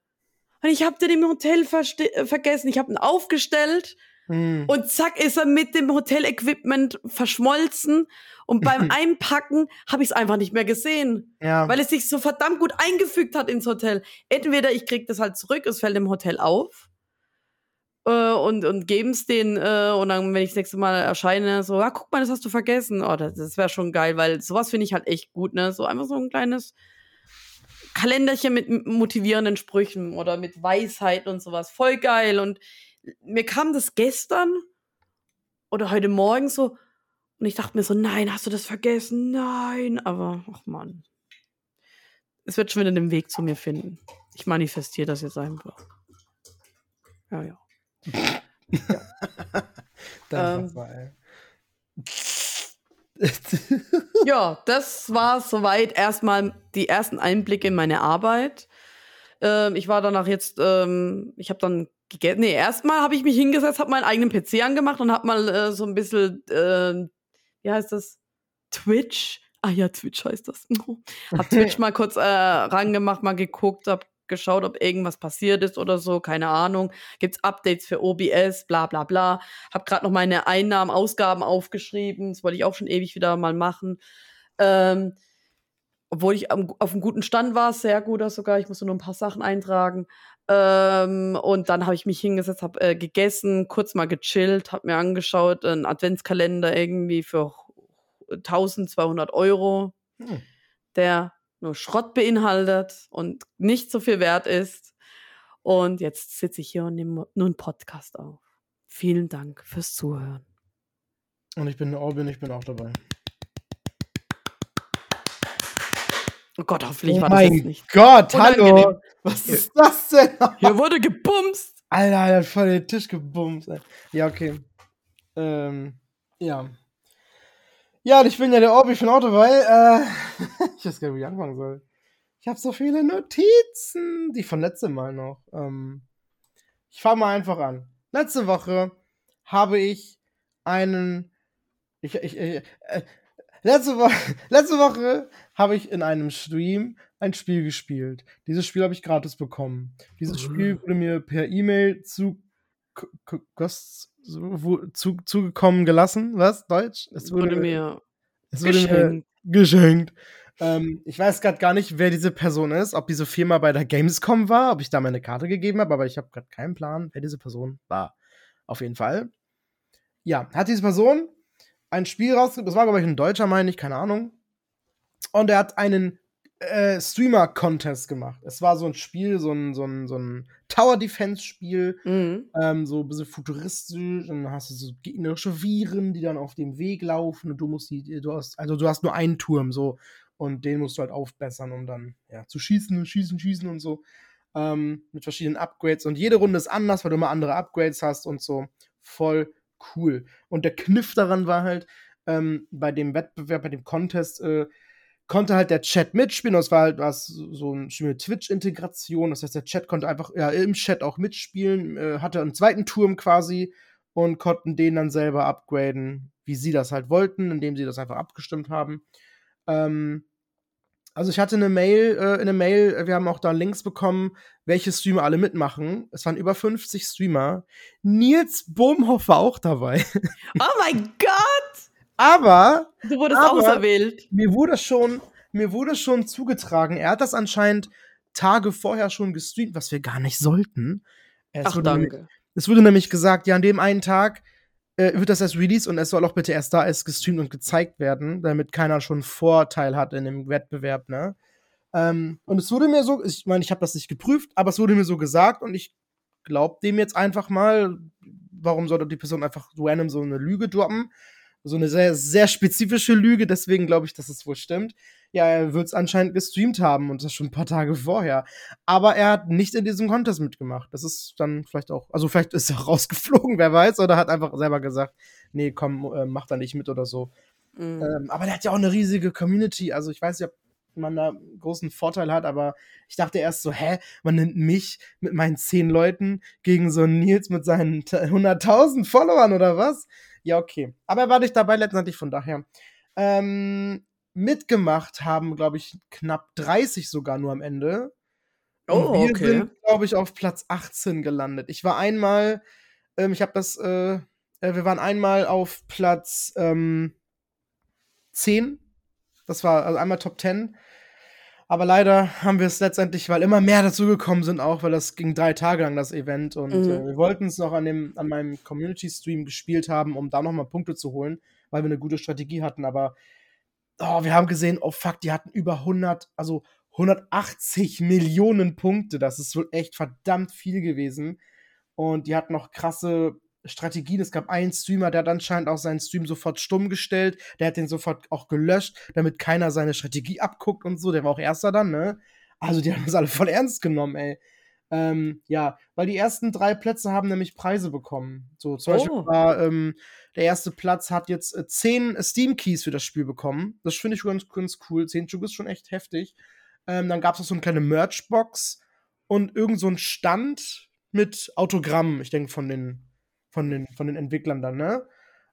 Und ich habe den im Hotel äh, vergessen. Ich habe ihn aufgestellt hm. und zack ist er mit dem Hotel-Equipment verschmolzen. Und beim Einpacken habe ich es einfach nicht mehr gesehen. Ja. Weil es sich so verdammt gut eingefügt hat ins Hotel. Entweder ich krieg das halt zurück, es fällt im Hotel auf. Äh, und, und geben es denen äh, und dann, wenn ich das nächste Mal erscheine, so, ah, guck mal, das hast du vergessen. Oh, das, das wäre schon geil, weil sowas finde ich halt echt gut, ne? So einfach so ein kleines Kalenderchen mit motivierenden Sprüchen oder mit Weisheit und sowas. Voll geil. Und mir kam das gestern oder heute Morgen so, und ich dachte mir so, nein, hast du das vergessen? Nein, aber, ach Mann. Es wird schon wieder den Weg zu mir finden. Ich manifestiere das jetzt einfach. Ja, ja. Ja. ähm, ja, das war soweit erstmal die ersten Einblicke in meine Arbeit. Ähm, ich war danach jetzt, ähm, ich habe dann gegessen. Nee, erstmal habe ich mich hingesetzt, habe meinen eigenen PC angemacht und habe mal äh, so ein bisschen, äh, wie heißt das? Twitch. Ah ja, Twitch heißt das. hab Twitch mal kurz äh, rangemacht, mal geguckt, hab geschaut, ob irgendwas passiert ist oder so, keine Ahnung. Gibt's Updates für OBS, bla bla bla. Hab gerade noch meine Einnahmen, Ausgaben aufgeschrieben. Das wollte ich auch schon ewig wieder mal machen. Ähm, obwohl ich am, auf einem guten Stand war, sehr guter sogar. Ich musste nur ein paar Sachen eintragen. Ähm, und dann habe ich mich hingesetzt, habe äh, gegessen, kurz mal gechillt, habe mir angeschaut, einen Adventskalender irgendwie für 1200 Euro, hm. der nur Schrott beinhaltet und nicht so viel wert ist. Und jetzt sitze ich hier und nehme nur einen Podcast auf. Vielen Dank fürs Zuhören. Und ich bin Orbin, ich bin auch dabei. Oh Gott, hoffentlich oh war das jetzt nicht. Gott, hallo! Was ist das denn? Hier wurde gebumst! Alter, er hat voll den Tisch gebumst. Ja, okay. Ähm, ja. Ja, ich bin ja der Orb, ich bin auch dabei. Äh, ich weiß gar nicht, wie ich anfangen soll. Ich habe so viele Notizen, die von letztem Mal noch. Ähm, ich fange mal einfach an. Letzte Woche habe ich einen. Ich, ich, ich äh, letzte, Woche, letzte Woche habe ich in einem Stream ein Spiel gespielt. Dieses Spiel habe ich gratis bekommen. Dieses mhm. Spiel wurde mir per E-Mail zu, zu, zugekommen gelassen. Was? Deutsch? Es wurde, wurde mir es wurde geschenkt. Mir geschenkt. Ähm, ich weiß gerade gar nicht, wer diese Person ist, ob diese Firma bei der Gamescom war, ob ich da meine Karte gegeben habe, aber ich habe gerade keinen Plan, wer diese Person war. Auf jeden Fall. Ja, hat diese Person ein Spiel rausgebracht, das war, glaube ich, ein Deutscher, meine ich, keine Ahnung. Und er hat einen äh, Streamer-Contest gemacht. Es war so ein Spiel, so ein, so ein, so ein Tower-Defense-Spiel, mhm. ähm, so ein bisschen futuristisch. Und dann hast du so gegnerische Viren, die dann auf dem Weg laufen und du musst die, du hast, also du hast nur einen Turm so und den musst du halt aufbessern, um dann ja, zu schießen und schießen, schießen und so. Ähm, mit verschiedenen Upgrades und jede Runde ist anders, weil du immer andere Upgrades hast und so. Voll cool. Und der Kniff daran war halt, ähm, bei dem Wettbewerb, bei dem Contest, äh, konnte halt der Chat mitspielen. Das war halt was, so eine Twitch-Integration. Das heißt, der Chat konnte einfach ja, im Chat auch mitspielen, äh, hatte einen zweiten Turm quasi und konnten den dann selber upgraden, wie sie das halt wollten, indem sie das einfach abgestimmt haben. Ähm, also ich hatte eine Mail, äh, in Mail, wir haben auch da Links bekommen, welche Streamer alle mitmachen. Es waren über 50 Streamer. Nils Bohmhoff war auch dabei. Oh mein Gott! Aber. Du wurdest aber, auserwählt. Mir wurde schon, mir wurde schon zugetragen. Er hat das anscheinend Tage vorher schon gestreamt, was wir gar nicht sollten. Es Ach, danke. Nämlich, es wurde nämlich gesagt, ja, an dem einen Tag äh, wird das erst released und es soll auch bitte erst da erst gestreamt und gezeigt werden, damit keiner schon Vorteil hat in dem Wettbewerb, ne? Ähm, und es wurde mir so, ich meine, ich habe das nicht geprüft, aber es wurde mir so gesagt und ich glaube dem jetzt einfach mal, warum sollte die Person einfach random so eine Lüge droppen? So eine sehr, sehr spezifische Lüge, deswegen glaube ich, dass es wohl stimmt. Ja, er wird es anscheinend gestreamt haben und das schon ein paar Tage vorher. Aber er hat nicht in diesem Contest mitgemacht. Das ist dann vielleicht auch, also vielleicht ist er rausgeflogen, wer weiß, oder hat einfach selber gesagt, nee, komm, äh, mach da nicht mit oder so. Mhm. Ähm, aber der hat ja auch eine riesige Community. Also ich weiß nicht, ob man da einen großen Vorteil hat, aber ich dachte erst so, hä, man nimmt mich mit meinen zehn Leuten gegen so einen Nils mit seinen 100.000 Followern oder was? Ja, okay. Aber er war nicht dabei letztendlich, von daher. Ähm, mitgemacht haben, glaube ich, knapp 30 sogar nur am Ende. Oh, wir okay. sind, glaube ich, auf Platz 18 gelandet. Ich war einmal, ähm, ich habe das, äh, äh, wir waren einmal auf Platz ähm, 10. Das war also einmal Top 10. Aber leider haben wir es letztendlich, weil immer mehr dazugekommen sind, auch weil das ging drei Tage lang, das Event. Und mhm. äh, wir wollten es noch an, dem, an meinem Community-Stream gespielt haben, um da nochmal Punkte zu holen, weil wir eine gute Strategie hatten. Aber oh, wir haben gesehen, oh fuck, die hatten über 100, also 180 Millionen Punkte. Das ist wohl echt verdammt viel gewesen. Und die hatten noch krasse Strategien. Es gab einen Streamer, der hat anscheinend auch seinen Stream sofort stumm gestellt. Der hat den sofort auch gelöscht, damit keiner seine Strategie abguckt und so. Der war auch erster dann, ne? Also die haben das alle voll ernst genommen, ey. Ähm, ja, weil die ersten drei Plätze haben nämlich Preise bekommen. So, zum oh. Beispiel war ähm, der erste Platz hat jetzt äh, zehn Steam Keys für das Spiel bekommen. Das finde ich ganz, ganz cool. Zehn Stück ist schon echt heftig. Ähm, dann gab es noch so eine kleine Merch-Box und irgend so ein Stand mit Autogrammen, ich denke von den von den, von den Entwicklern dann, ne?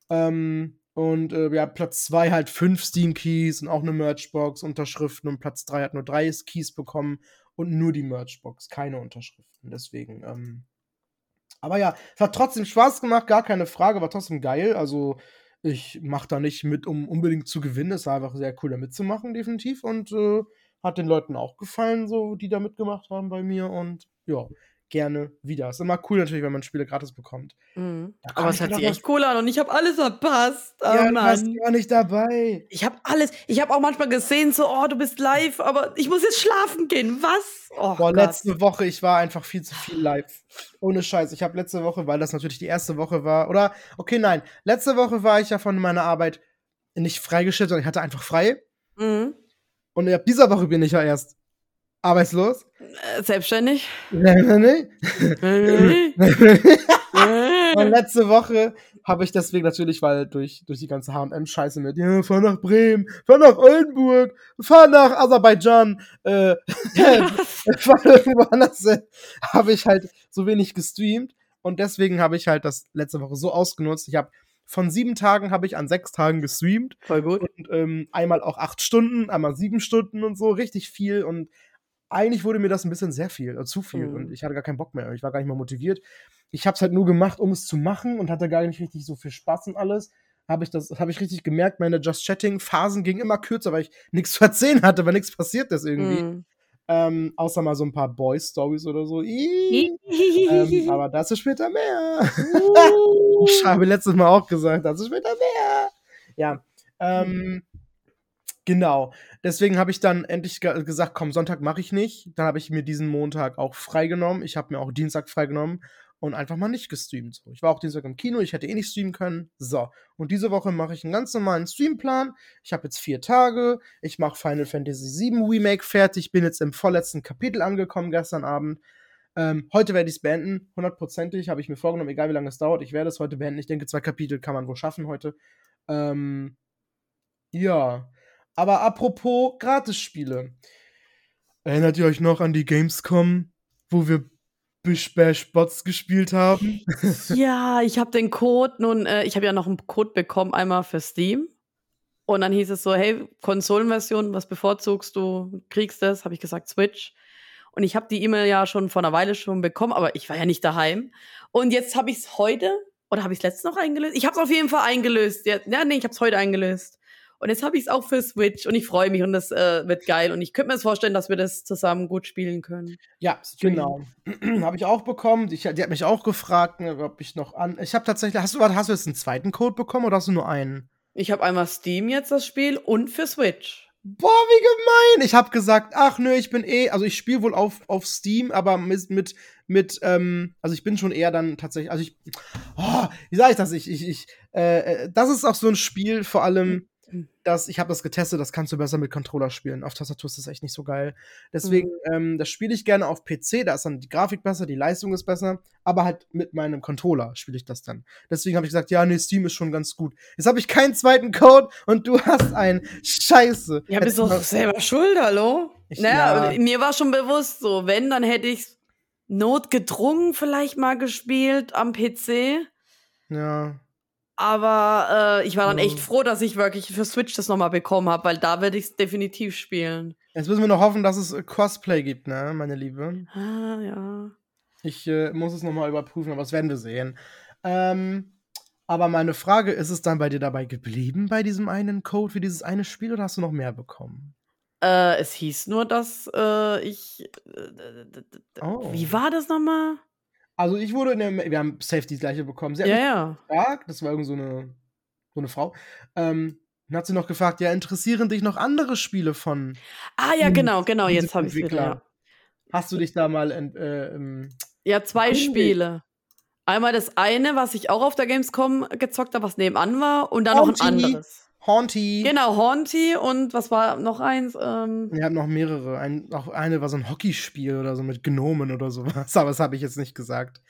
Ähm, und äh, ja, Platz 2 halt fünf Steam Keys und auch eine Merchbox, Unterschriften und Platz 3 hat nur drei Keys bekommen und nur die Merchbox, keine Unterschriften. Deswegen, ähm, aber ja, es hat trotzdem Spaß gemacht, gar keine Frage, war trotzdem geil. Also, ich mache da nicht mit, um unbedingt zu gewinnen. Es war einfach sehr cool, da mitzumachen, definitiv. Und äh, hat den Leuten auch gefallen, so, die da mitgemacht haben bei mir. Und ja, gerne wieder. Ist immer cool natürlich, wenn man Spiele gratis bekommt. Mhm. Aber es hat sich echt cool an und ich habe alles verpasst. Oh, ja, Mann. du warst gar nicht dabei. Ich habe alles. Ich habe auch manchmal gesehen, so, oh, du bist live, aber ich muss jetzt schlafen gehen. Was? Oh, Boah, Gott. letzte Woche, ich war einfach viel zu viel live. Ohne Scheiß. Ich habe letzte Woche, weil das natürlich die erste Woche war, oder, okay, nein, letzte Woche war ich ja von meiner Arbeit nicht freigestellt, sondern ich hatte einfach frei. Mhm. Und ab dieser Woche bin ich ja erst Arbeitslos? Äh, selbstständig? Nee, Und letzte Woche habe ich deswegen natürlich, weil durch, durch die ganze HM-Scheiße mit, ja, fahr nach Bremen, fahr nach Oldenburg, fahr nach Aserbaidschan, äh, fahr woanders habe ich halt so wenig gestreamt. Und deswegen habe ich halt das letzte Woche so ausgenutzt. Ich habe von sieben Tagen habe ich an sechs Tagen gestreamt. Voll gut. Und ähm, einmal auch acht Stunden, einmal sieben Stunden und so, richtig viel. Und eigentlich wurde mir das ein bisschen sehr viel, äh, zu viel. Mhm. Und ich hatte gar keinen Bock mehr. Ich war gar nicht mehr motiviert. Ich habe es halt nur gemacht, um es zu machen und hatte gar nicht richtig so viel Spaß und alles. Habe ich das, habe ich richtig gemerkt. Meine Just Chatting Phasen gingen immer kürzer, weil ich nichts zu erzählen hatte, weil nichts passiert ist irgendwie. Mhm. Ähm, außer mal so ein paar Boys Stories oder so. ähm, aber dazu später mehr. Uh. ich habe letztes Mal auch gesagt, dazu später mehr. Ja. Ähm, Genau. Deswegen habe ich dann endlich ge gesagt, komm, Sonntag mache ich nicht. Dann habe ich mir diesen Montag auch freigenommen. Ich habe mir auch Dienstag freigenommen und einfach mal nicht gestreamt. Ich war auch Dienstag im Kino, ich hätte eh nicht streamen können. So. Und diese Woche mache ich einen ganz normalen Streamplan. Ich habe jetzt vier Tage. Ich mache Final Fantasy VII Remake fertig. Bin jetzt im vorletzten Kapitel angekommen gestern Abend. Ähm, heute werde ich es beenden. Hundertprozentig habe ich mir vorgenommen, egal wie lange es dauert. Ich werde es heute beenden. Ich denke, zwei Kapitel kann man wohl schaffen heute. Ähm, ja. Aber apropos Gratisspiele. Erinnert ihr euch noch an die Gamescom, wo wir Bish Bash Bots gespielt haben? ja, ich habe den Code nun, äh, ich habe ja noch einen Code bekommen, einmal für Steam. Und dann hieß es so, hey, Konsolenversion, was bevorzugst du? Kriegst das? Habe ich gesagt, Switch. Und ich habe die E-Mail ja schon vor einer Weile schon bekommen, aber ich war ja nicht daheim. Und jetzt habe ich es heute, oder habe ich es letztens noch eingelöst? Ich habe es auf jeden Fall eingelöst. Ja, ja nee, ich habe es heute eingelöst. Und jetzt habe ich es auch für Switch und ich freue mich und das äh, wird geil. Und ich könnte mir das vorstellen, dass wir das zusammen gut spielen können. Ja, genau. habe ich auch bekommen. Ich, die hat mich auch gefragt, ne, ob ich noch an. Ich habe tatsächlich. Hast du, hast du jetzt einen zweiten Code bekommen oder hast du nur einen? Ich habe einmal Steam jetzt das Spiel und für Switch. Boah, wie gemein! Ich habe gesagt, ach nö, ich bin eh, also ich spiele wohl auf, auf Steam, aber mit, mit, mit, ähm, also ich bin schon eher dann tatsächlich, also ich, oh, wie sage ich das? Ich, ich, ich, äh, äh, das ist auch so ein Spiel, vor allem, das, ich habe das getestet, das kannst du besser mit Controller spielen. Auf Tastatur ist das echt nicht so geil. Deswegen, mhm. ähm, das spiele ich gerne auf PC, da ist dann die Grafik besser, die Leistung ist besser, aber halt mit meinem Controller spiele ich das dann. Deswegen habe ich gesagt, ja, nee, Steam ist schon ganz gut. Jetzt habe ich keinen zweiten Code und du hast einen. Scheiße. Ja, bist doch selber schuld, hallo? Ich, naja, ja. mir war schon bewusst so, wenn, dann hätte ich notgedrungen vielleicht mal gespielt am PC. Ja. Aber äh, ich war dann echt froh, dass ich wirklich für Switch das nochmal bekommen habe, weil da werde ich es definitiv spielen. Jetzt müssen wir noch hoffen, dass es äh, Cosplay gibt, ne, meine Liebe. Ah, ja. Ich äh, muss es nochmal überprüfen, aber das werden wir sehen. Ähm, aber meine Frage, ist es dann bei dir dabei geblieben, bei diesem einen Code für dieses eine Spiel, oder hast du noch mehr bekommen? Äh, es hieß nur, dass äh, ich. Äh, Oh. Wie war das nochmal? Also ich wurde in der, wir haben safe die gleiche bekommen. Sie hat Ja, mich ja. gefragt, das war irgend so eine, so eine Frau, ähm, dann hat sie noch gefragt, ja, interessieren dich noch andere Spiele von Ah, ja, genau, genau. Jetzt habe ich wieder. Entwickler? Ja. Hast du dich da mal äh, ähm, ja, zwei. Spiele. Einmal das eine, was ich auch auf der Gamescom gezockt habe, was nebenan war, und dann noch ein Haunty. anderes. Haunty? Genau, Haunty und was war noch eins? Ähm, Wir haben noch mehrere. Ein, auch eine war so ein Hockeyspiel oder so mit Gnomen oder sowas, aber das habe ich jetzt nicht gesagt.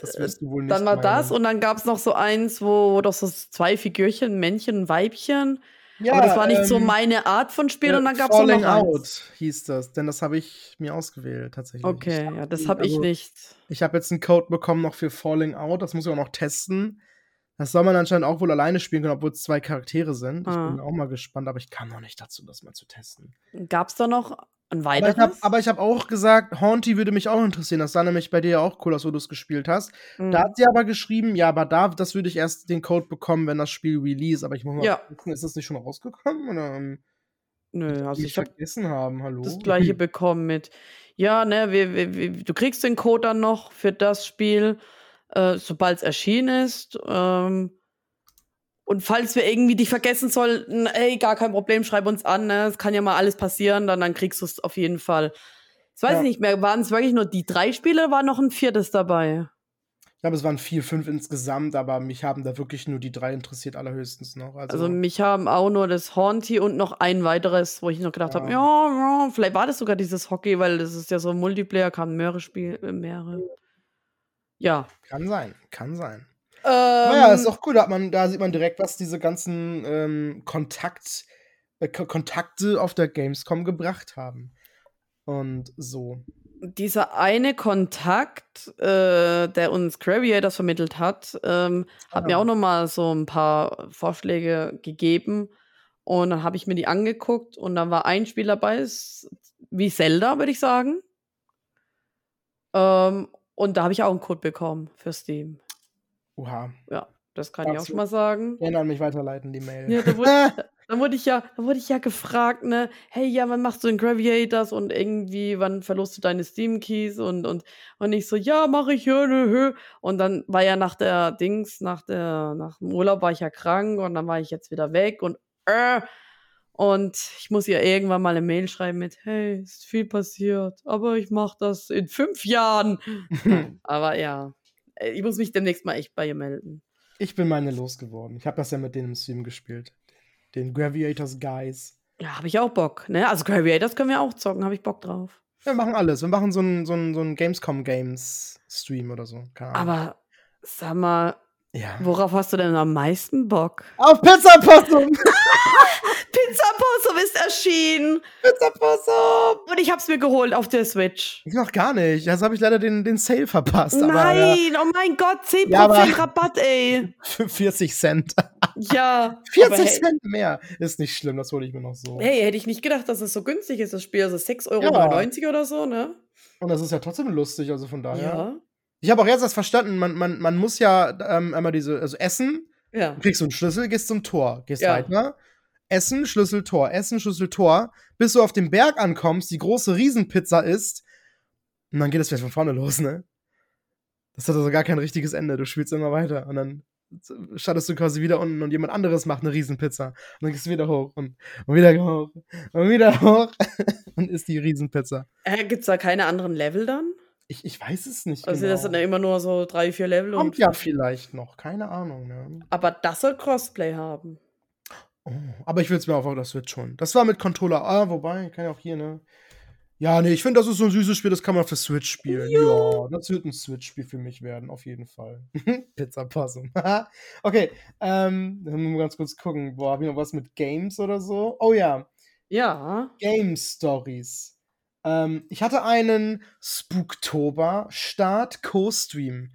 Das wirst du wohl nicht Äh, dann war das meinen. und dann gab es noch so eins, wo, wo doch so zwei Figürchen, Männchen Weibchen. Ja, aber das war nicht so ähm, meine Art von Spiel äh, und dann gab es noch Falling eins. Out hieß das, denn das habe ich mir ausgewählt tatsächlich. Okay, Ich ja, das habe ich also, nicht. Ich habe jetzt einen Code bekommen noch für Falling Out, das muss ich auch noch testen. Das soll man anscheinend auch wohl alleine spielen können, obwohl es zwei Charaktere sind. Ich Ah. bin auch mal gespannt, aber ich kam noch nicht dazu, das mal zu testen. Gab es da noch ein Aber ich weiteres? habe aber ich hab auch gesagt, Haunty würde mich auch interessieren. Das sah nämlich bei dir ja auch cool aus, wo du es gespielt hast. Mhm. Da hat sie aber geschrieben, ja, aber da, das würde ich erst den Code bekommen, wenn das Spiel release. Aber ich muss mal Ja. gucken, ist das nicht schon rausgekommen? Oder ähm, Nö, also ich habe vergessen haben, hallo? das gleiche bekommen mit, ja, ne, wir, wir, wir, du kriegst den Code dann noch für das Spiel, äh, sobald es erschienen ist. Ähm, und falls wir irgendwie dich vergessen sollten, ey, gar kein Problem, schreib uns an, ne? Es kann ja mal alles passieren, dann, dann kriegst du es auf jeden Fall. Ich weiß Ja. nicht mehr, waren es wirklich nur die drei Spiele oder war noch ein viertes dabei? Ich glaube, es waren vier, fünf insgesamt, aber mich haben da wirklich nur die drei interessiert, allerhöchstens noch. Also, Also mich haben auch nur das Haunty und noch ein weiteres, wo ich noch gedacht habe, Ja. ja, ja, vielleicht war das sogar dieses Hockey, weil das ist ja so ein Multiplayer, kann mehrere Spiele, äh, mehrere. Ja. kann sein, kann sein. Ähm, Naja, ist doch cool, da, man, da sieht man direkt, was diese ganzen ähm, Kontakt, äh, Ko- Kontakte auf der Gamescom gebracht haben. Und so. dieser eine Kontakt, äh, der uns Creators vermittelt hat, ähm, hat Ah. mir auch noch mal so ein paar Vorschläge gegeben. Und dann habe ich mir die angeguckt und dann war ein Spiel dabei, ist wie Zelda, würde ich sagen. Ähm, und da habe ich auch einen Code bekommen für Steam. Oha. Ja, das kann ich auch schon mal sagen. Gerne an mich weiterleiten, die Mail. Ja, da wurde, da wurde ich ja, da wurde ich ja gefragt, ne, hey, ja, wann machst du den Graviators und irgendwie, wann verlust du deine Steam Keys und und und ich so, ja, mache ich ja, nö, hö. Und dann war ja nach der Dings, nach der nach dem Urlaub war ich ja krank und dann war ich jetzt wieder weg und äh, und ich muss ihr irgendwann mal eine Mail schreiben mit, hey, ist viel passiert, aber ich mach das in fünf Jahren. aber ja, ich muss mich demnächst mal echt bei ihr melden. ich bin meine losgeworden. Ich habe das ja mit denen im Stream gespielt. Den Graviators Guys. Ja, habe ich auch Bock, ne? Also Graviators können wir auch zocken, habe ich Bock drauf. Wir machen alles. Wir machen so einen so so Gamescom Games Stream oder so. Keine Ahnung. Aber sag mal, ja. worauf hast du denn am meisten Bock? Auf Pizza Possum! Pizza Possum ist erschienen Pizza Possum! und ich hab's mir geholt auf der Switch. Ich noch gar nicht. Jetzt habe ich leider den, den Sale verpasst. Aber, ja, Nein, oh mein Gott, 10% Ja, Rabatt, ey. für 40 Cent. Ja. 40 aber hey, Cent mehr. Ist nicht schlimm, das hole ich mir noch so. hey, hätte ich nicht gedacht, dass es so günstig ist, das Spiel. Also 6,99 Euro oder so, ne? Und das ist ja trotzdem lustig, also von daher. Ja. Ich habe auch jetzt das verstanden, man, man, man muss ja ähm, einmal diese, also essen, Ja. du kriegst so einen Schlüssel, gehst zum Tor, gehst Ja. weiter, Essen, Schlüssel, Tor, Essen, Schlüssel, Tor, bis du auf den Berg ankommst, die große Riesenpizza isst, und dann geht es wieder von vorne los, ne? Das hat also gar kein richtiges Ende, du spielst immer weiter und dann startest du quasi wieder unten und jemand anderes macht eine Riesenpizza. Und dann gehst du wieder hoch und, und wieder hoch und wieder hoch und isst die Riesenpizza. Äh, gibt's da keine anderen Level dann? Ich, ich weiß es nicht Also genau. das sind ja immer nur so drei, vier Level. Kommt Und ja vielleicht noch, keine Ahnung. Ne? aber das soll Crossplay haben. Oh, aber ich will es mir auf der Switch holen. Das war mit Controller A, wobei, kann ja auch hier, ne? Ja, nee, ich finde, das ist so ein süßes Spiel, das kann man für Switch spielen. Ja, das wird ein Switch-Spiel für mich werden, auf jeden Fall. Pizza Possum. okay, ähm, dann müssen wir ganz kurz gucken. Boah, hab ich noch was mit Games oder so? Oh ja, Ja. Game Stories. Ähm, ich hatte einen Spooktober Start-Co-Stream.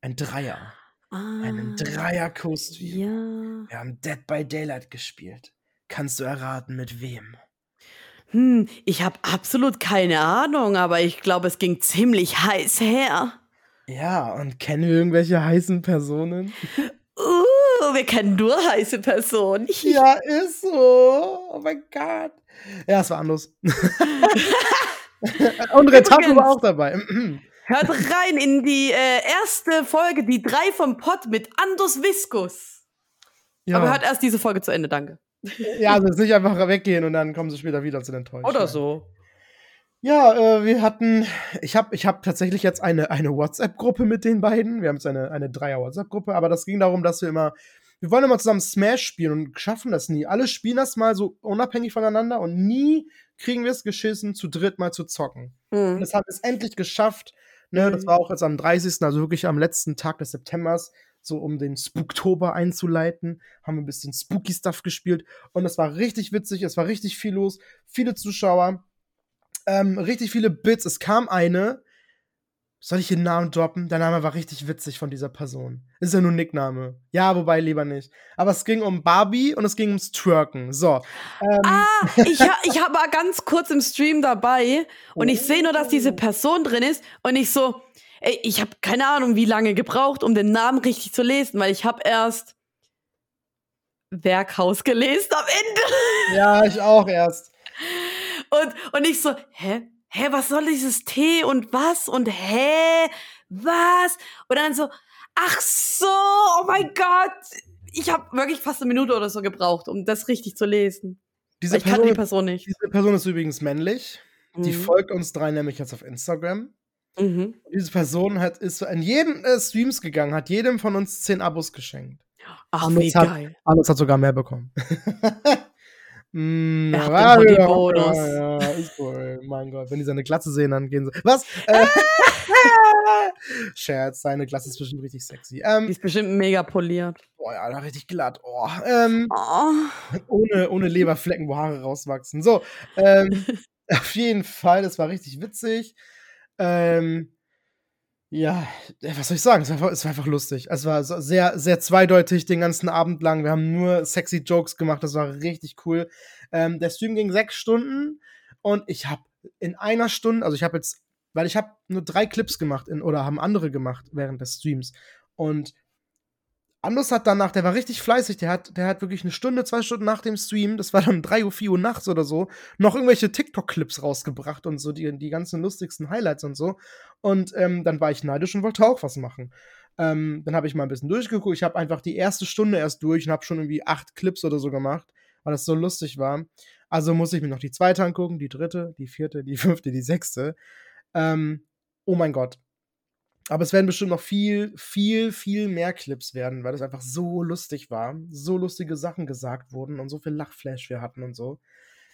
Ein Dreier. Einen Ah, Dreier-Co-Stream. Ja. Wir haben Dead by Daylight gespielt. Kannst du erraten, mit wem? Hm, ich habe absolut keine Ahnung, aber ich glaube, es ging ziemlich heiß her. Ja, und kennen wir irgendwelche heißen Personen? Uh, wir kennen nur heiße Personen. ja, ist so. Oh mein Gott. Ja, es war anders. und Retapo war auch dabei. Hört rein in die äh, erste Folge, die drei vom Pott mit Andus Viskus. Ja. Aber hört erst diese Folge zu Ende, danke. Ja, also jetzt nicht einfach weggehen und dann kommen sie später wieder zu den Enttäuschen. Oder so. Ja, äh, wir hatten, ich habe ich hab tatsächlich jetzt eine, eine WhatsApp-Gruppe mit den beiden. Wir haben jetzt eine, eine Dreier-WhatsApp-Gruppe, aber das ging darum, dass wir immer, wir wollen immer zusammen Smash spielen und schaffen das nie. Alle spielen das mal so unabhängig voneinander und nie kriegen wir es geschissen, zu dritt mal zu zocken. Mhm. Und das haben wir es endlich geschafft. Ne? Mhm. Das war auch jetzt am 30., also wirklich am letzten Tag des Septembers so um den Spooktober einzuleiten, haben wir ein bisschen Spooky Stuff gespielt und es war richtig witzig, es war richtig viel los, viele Zuschauer, ähm, richtig viele Bits. Es kam eine, soll ich den Namen droppen? Der Name war richtig witzig von dieser Person. Ist ja nur ein Nickname. Ja, wobei lieber nicht. Aber es ging um Barbie und es ging ums Twerken. So. Ähm. Ah, ich, ha ich war ganz kurz im Stream dabei und ich sehe nur, dass diese Person drin ist und ich so, Ey, ich habe keine Ahnung, wie lange gebraucht, um den Namen richtig zu lesen, weil ich habe erst Werkhaus gelesen am Ende. Ja, ich auch erst. Und, und ich so, hä? Hä, was soll dieses T und was? Und hä? Was? Und dann so, ach so, oh mein Gott. Ich habe wirklich fast eine Minute oder so gebraucht, um das richtig zu lesen. Diese ich Person, kannte die Person nicht. Diese Person ist übrigens männlich. Mhm. Die folgt uns drei nämlich jetzt auf Instagram. Mhm. Diese Person hat, ist in jeden äh, Streams gegangen, hat jedem von uns zehn Abos geschenkt. Ach, wie hat, geil. Anders hat sogar mehr bekommen. mm, ja, ja, Bonus. Ja, ist cool. Mein Gott, wenn die seine Glatze sehen, dann gehen sie. Was? Äh, Scherz, seine Glatze ist bestimmt richtig sexy. Ähm, die ist bestimmt mega poliert. Boah, ja, da richtig glatt. Oh, ähm, oh. Ohne, ohne Leberflecken, wo Haare rauswachsen. So, ähm, auf jeden Fall, das war richtig witzig. Ähm, ja, was soll ich sagen? Es war, einfach, es war einfach lustig. Es war sehr, sehr zweideutig den ganzen Abend lang. Wir haben nur sexy Jokes gemacht. Das war richtig cool. Ähm, der Stream ging sechs Stunden und ich habe in einer Stunde, also ich habe jetzt, weil ich habe nur drei Clips gemacht in, oder haben andere gemacht während des Streams und Anders hat danach, der war richtig fleißig, der hat, der hat wirklich eine Stunde, zwei Stunden nach dem Stream, das war dann drei Uhr, vier Uhr nachts oder so, noch irgendwelche TikTok-Clips rausgebracht und so, die, die ganzen lustigsten Highlights und so. Und ähm, dann war ich neidisch und wollte auch was machen. Ähm, dann habe ich mal ein bisschen durchgeguckt. Ich habe einfach die erste Stunde erst durch und habe schon irgendwie acht Clips oder so gemacht, weil das so lustig war. Also muss ich mir noch die zweite angucken, die dritte, die vierte, die fünfte, die sechste. Ähm, oh mein Gott, aber es werden bestimmt noch viel, viel, viel mehr Clips werden, weil es einfach so lustig war. So lustige Sachen gesagt wurden und so viel Lachflash wir hatten und so.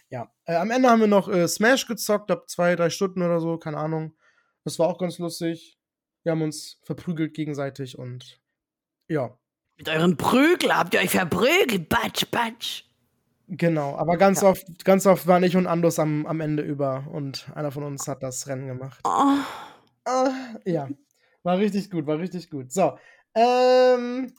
Ja, äh, am Ende haben wir noch äh, Smash gezockt, ab zwei, drei Stunden oder so, keine Ahnung. Das war auch ganz lustig. Wir haben uns verprügelt gegenseitig und ja. Mit euren Prügel habt ihr euch verprügelt, batsch, batsch. Genau, aber ganz ja. oft, ganz oft waren ich und Andos am, am Ende über und einer von uns hat das Rennen gemacht. Oh. Uh, ja. War richtig gut, war richtig gut. So. Ähm.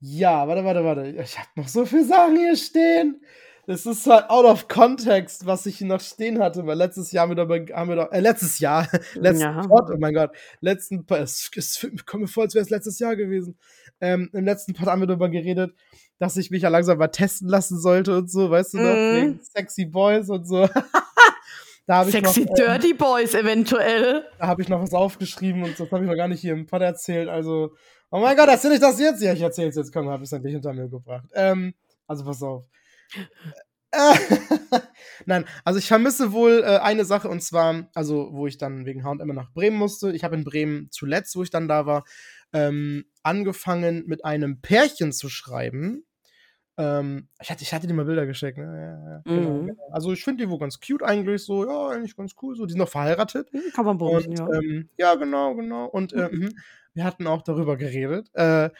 Ja, warte, warte, warte. Ich habe noch so viele Sachen hier stehen. Das ist zwar out of context, was ich hier noch stehen hatte, weil letztes Jahr haben wir darüber, haben wir doch, äh, letztes Jahr, letzten ja. Pod, oh mein Gott, letzten, es, es kommt mir vor, als wäre es letztes Jahr gewesen. Ähm, Im letzten Pod haben wir darüber geredet, dass ich mich ja langsam mal testen lassen sollte und so, weißt du noch, mm. wegen Sexy Boys und so. Da Sexy noch, äh, Dirty Boys eventuell. Da habe ich noch was aufgeschrieben und das habe ich noch gar nicht hier im Pod erzählt. Also, oh mein Gott, erzähl ich das jetzt? Ja, ich erzähle es jetzt. Komm, habe ich es endlich hinter mir gebracht. Ähm, also pass auf. Nein, also ich vermisse wohl äh, eine Sache und zwar, also wo ich dann wegen H&M nach Bremen musste. Ich habe in Bremen zuletzt, wo ich dann da war, ähm, angefangen mit einem Pärchen zu schreiben. Ähm, ich, hatte, ich hatte dir mal Bilder geschickt, ne? Ja, ja, genau, mhm. genau. Also ich finde die wohl ganz cute eigentlich, so, ja, eigentlich ganz cool. So, die sind noch verheiratet. Mhm, kann man bumsen, ja. Ähm, ja, genau, genau. Und äh, mhm. wir hatten auch darüber geredet. Äh,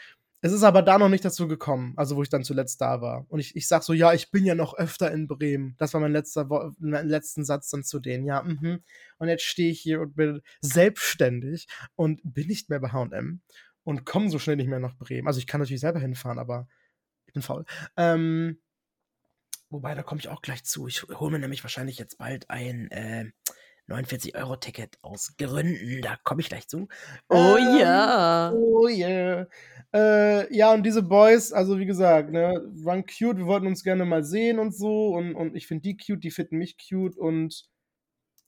es ist aber da noch nicht dazu gekommen, also wo ich dann zuletzt da war. Und ich, ich sag so, ja, ich bin ja noch öfter in Bremen. Das war mein letzter mein letzten Satz dann zu denen. Ja, mhm. Und jetzt stehe ich hier und bin selbstständig und bin nicht mehr bei H&M und komme so schnell nicht mehr nach Bremen. Also ich kann natürlich selber hinfahren, aber ich bin faul. Ähm, wobei, da komme ich auch gleich zu. Ich hole mir nämlich wahrscheinlich jetzt bald ein äh, 49-Euro-Ticket aus Gründen. Da komme ich gleich zu. Oh Ähm, ja. Oh yeah. Äh, ja, und diese Boys, also wie gesagt, ne, waren cute. Wir wollten uns gerne mal sehen und so. Und, und ich finde die cute, die finden mich cute. Und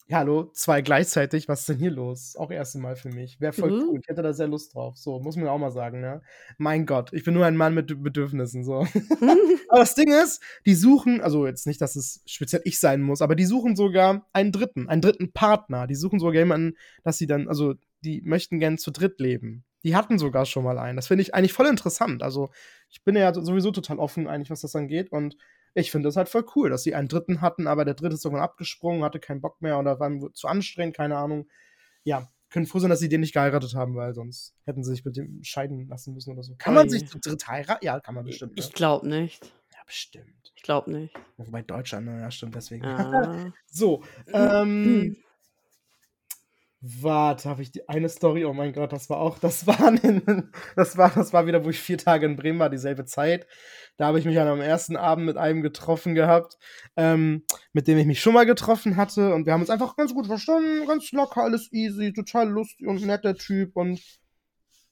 ja, hallo, zwei gleichzeitig. Was ist denn hier los? Auch erste Mal für mich. Wäre voll Mhm. cool. Ich hätte da sehr Lust drauf. So, muss man auch mal sagen, ne? Mein Gott, ich bin nur ein Mann mit Bedürfnissen. So. Aber das Ding ist, die suchen, also jetzt nicht, dass es speziell ich sein muss, aber die suchen sogar einen dritten, einen dritten Partner. Die suchen sogar jemanden, dass sie dann, also die möchten gern zu dritt leben. Die hatten sogar schon mal einen. Das finde ich eigentlich voll interessant. Also ich bin ja sowieso total offen eigentlich, was das angeht. Und ich finde das halt voll cool, dass sie einen dritten hatten, aber der dritte ist irgendwann abgesprungen, hatte keinen Bock mehr oder war ihm zu anstrengend, keine Ahnung. Ja, können froh sein, dass sie den nicht geheiratet haben, weil sonst hätten sie sich mit dem scheiden lassen müssen oder so. Kann man Ui. sich zu dritt heiraten? Ja, kann man bestimmt. Ne? Ich glaube nicht. Ja, bestimmt. Ich glaube nicht. Wobei Deutschland, ne? ja, stimmt, deswegen. Ah. So, ähm. Warte, habe ich die eine Story? Oh mein Gott, das war auch, das war, das war, das war wieder, wo ich vier Tage in Bremen war, dieselbe Zeit. Da habe ich mich an am ersten Abend mit einem getroffen gehabt, ähm, mit dem ich mich schon mal getroffen hatte. Und wir haben uns einfach ganz gut verstanden, ganz locker, alles easy, total lustig und netter Typ. Und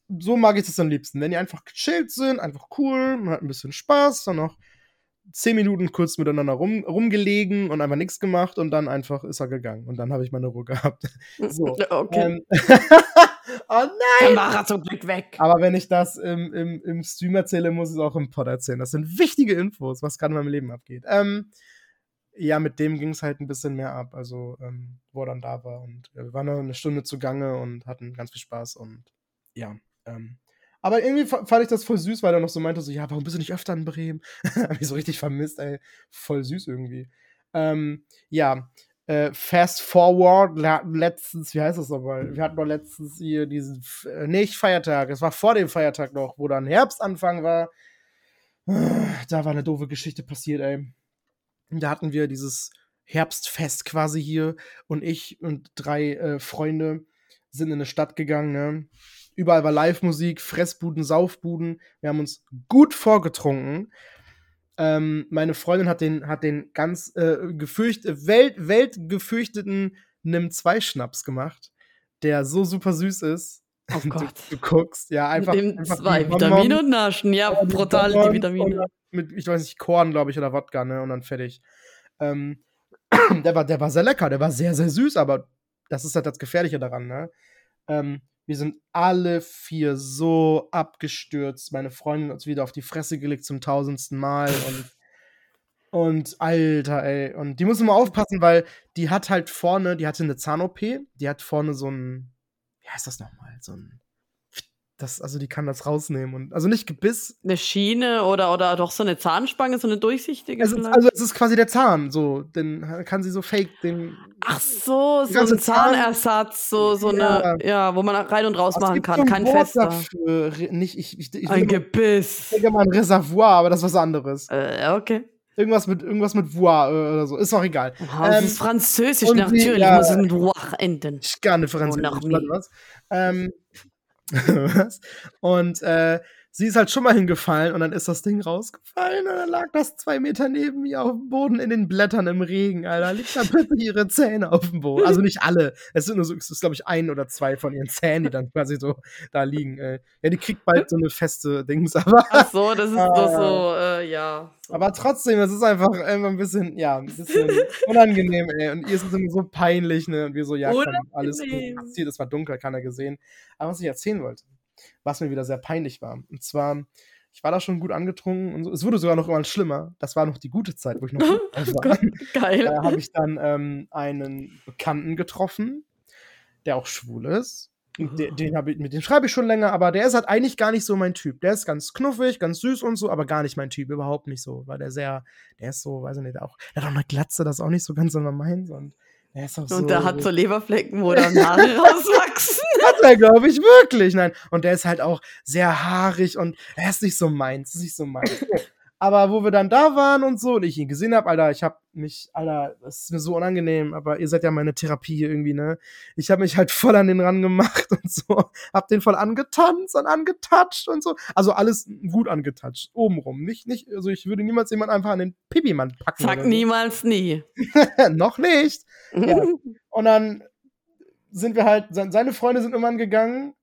so mag ich das am liebsten. Wenn die einfach gechillt sind, einfach cool, man hat ein bisschen Spaß, dann noch zehn Minuten kurz miteinander rum, rumgelegen und einfach nichts gemacht und dann einfach ist er gegangen. Und dann habe ich meine Ruhe gehabt. So. Okay. Ähm, oh nein! Dann war er zum Glück weg. Aber wenn ich das im, im, im Stream erzähle, muss ich es auch im Pod erzählen. Das sind wichtige Infos, was gerade in meinem Leben abgeht. Ähm, ja, mit dem ging es halt ein bisschen mehr ab, also ähm, wo er dann da war. Und äh, wir waren noch eine Stunde zugange und hatten ganz viel Spaß und ja. Ähm, aber irgendwie fa- fand ich das voll süß, weil er noch so meinte, so, ja, warum bist du nicht öfter in Bremen? Hab ich so richtig vermisst, ey. Voll süß irgendwie. Ähm, ja, äh, Fast Forward, wir hatten letztens, wie heißt das nochmal? Wir hatten doch letztens hier diesen, äh, nicht Feiertag, es war vor dem Feiertag noch, wo dann Herbstanfang war. Da war eine doofe Geschichte passiert, ey. Da hatten wir dieses Herbstfest quasi hier und ich und drei äh, Freunde sind in eine Stadt gegangen, ne? Überall war Live-Musik, Fressbuden, Saufbuden. Wir haben uns gut vorgetrunken. Ähm, meine Freundin hat den, hat den ganz äh, gefürcht, Welt, weltgefürchteten Nimm-2-Schnaps gemacht, der so super süß ist. Oh Du, Gott. du guckst, ja, einfach. Mit dem einfach zwei Vitamine und Naschen. Ja, brutal, die Vitamine. Mit, ich weiß nicht, Korn, glaube ich, oder Wodka, ne? Und dann fertig. Ähm, der, war, der war sehr lecker, der war sehr, sehr süß, aber das ist halt das Gefährliche daran, ne? Ähm, wir sind alle vier so abgestürzt. Meine Freundin hat uns wieder auf die Fresse gelegt zum tausendsten Mal und und Alter, ey. Und die muss immer aufpassen, weil die hat halt vorne, die hatte eine Zahn-OP, die hat vorne so ein, wie heißt das nochmal? So ein, das, also die kann das rausnehmen und, also nicht Gebiss. Eine Schiene oder, oder doch so eine Zahnspange, so eine durchsichtige. Es ist, also es ist quasi der Zahn, so, den kann sie so fake, den. Ach so, so ein Zahnersatz, so, so eine, ja, wo man rein und raus Es machen kann, kein Wort fester. Dafür. Nicht, ich, ich, ich, Ein ich Gebiss. denke mal ein Reservoir, aber das ist was anderes. Äh, okay. Irgendwas mit, irgendwas mit voir äh, oder so, ist auch egal. Das Ähm, ist Französisch, und sie- natürlich ja. muss es mit Wach enden. Ich gar nicht Französisch? Ähm, was? Und äh, sie ist halt schon mal hingefallen und dann ist das Ding rausgefallen und dann lag das zwei Meter neben mir auf dem Boden in den Blättern im Regen, Alter. Liegt da plötzlich ihre Zähne auf dem Boden. Also nicht alle. Es sind nur so, es ist, glaube ich, ein oder zwei von ihren Zähnen, die dann quasi so da liegen. Äh, ja, die kriegt bald so eine feste Dings, aber. Ach so, das ist Ah. doch so, äh, ja. Aber trotzdem, es ist einfach, einfach ein bisschen, ja, ein bisschen unangenehm, ey. Und ihr ist es immer so peinlich, ne? Und wir so, ja, komm, alles gut passiert, es war dunkel, keiner gesehen. Aber was ich erzählen wollte, was mir wieder sehr peinlich war, und zwar, ich war da schon gut angetrunken und so. Es wurde sogar noch immer schlimmer. Das war noch die gute Zeit, wo ich noch gut war. Geil. Da habe ich dann ähm, einen Bekannten getroffen, der auch schwul ist. Und Den, den ich, mit dem schreibe ich schon länger, aber der ist halt eigentlich gar nicht so mein Typ. Der ist ganz knuffig, ganz süß und so, aber gar nicht mein Typ, überhaupt nicht so. Weil der sehr, der ist so, weiß ich nicht, der, auch, der hat auch eine Glatze, das ist auch nicht so ganz immer meins. Und der ist auch so. Und der hat so Leberflecken, wo dann Haare rauswachsen. Hat er, glaube ich, wirklich. Nein. Und der ist halt auch sehr haarig und er ist nicht so meins, ist nicht so meins. Aber wo wir dann da waren und so und ich ihn gesehen habe, Alter, ich habe mich, Alter, das ist mir so unangenehm, aber ihr seid ja meine Therapie irgendwie, ne? Ich habe mich halt voll an den ran gemacht und so, hab den voll angetanzt und angetatscht und so. Also alles gut angetatscht, obenrum. Nicht, nicht, also ich würde niemals jemand einfach an den Pipi-Mann packen. Sag niemals nie. Noch nicht. Ja. Und dann sind wir halt, se- seine Freunde sind irgendwann gegangen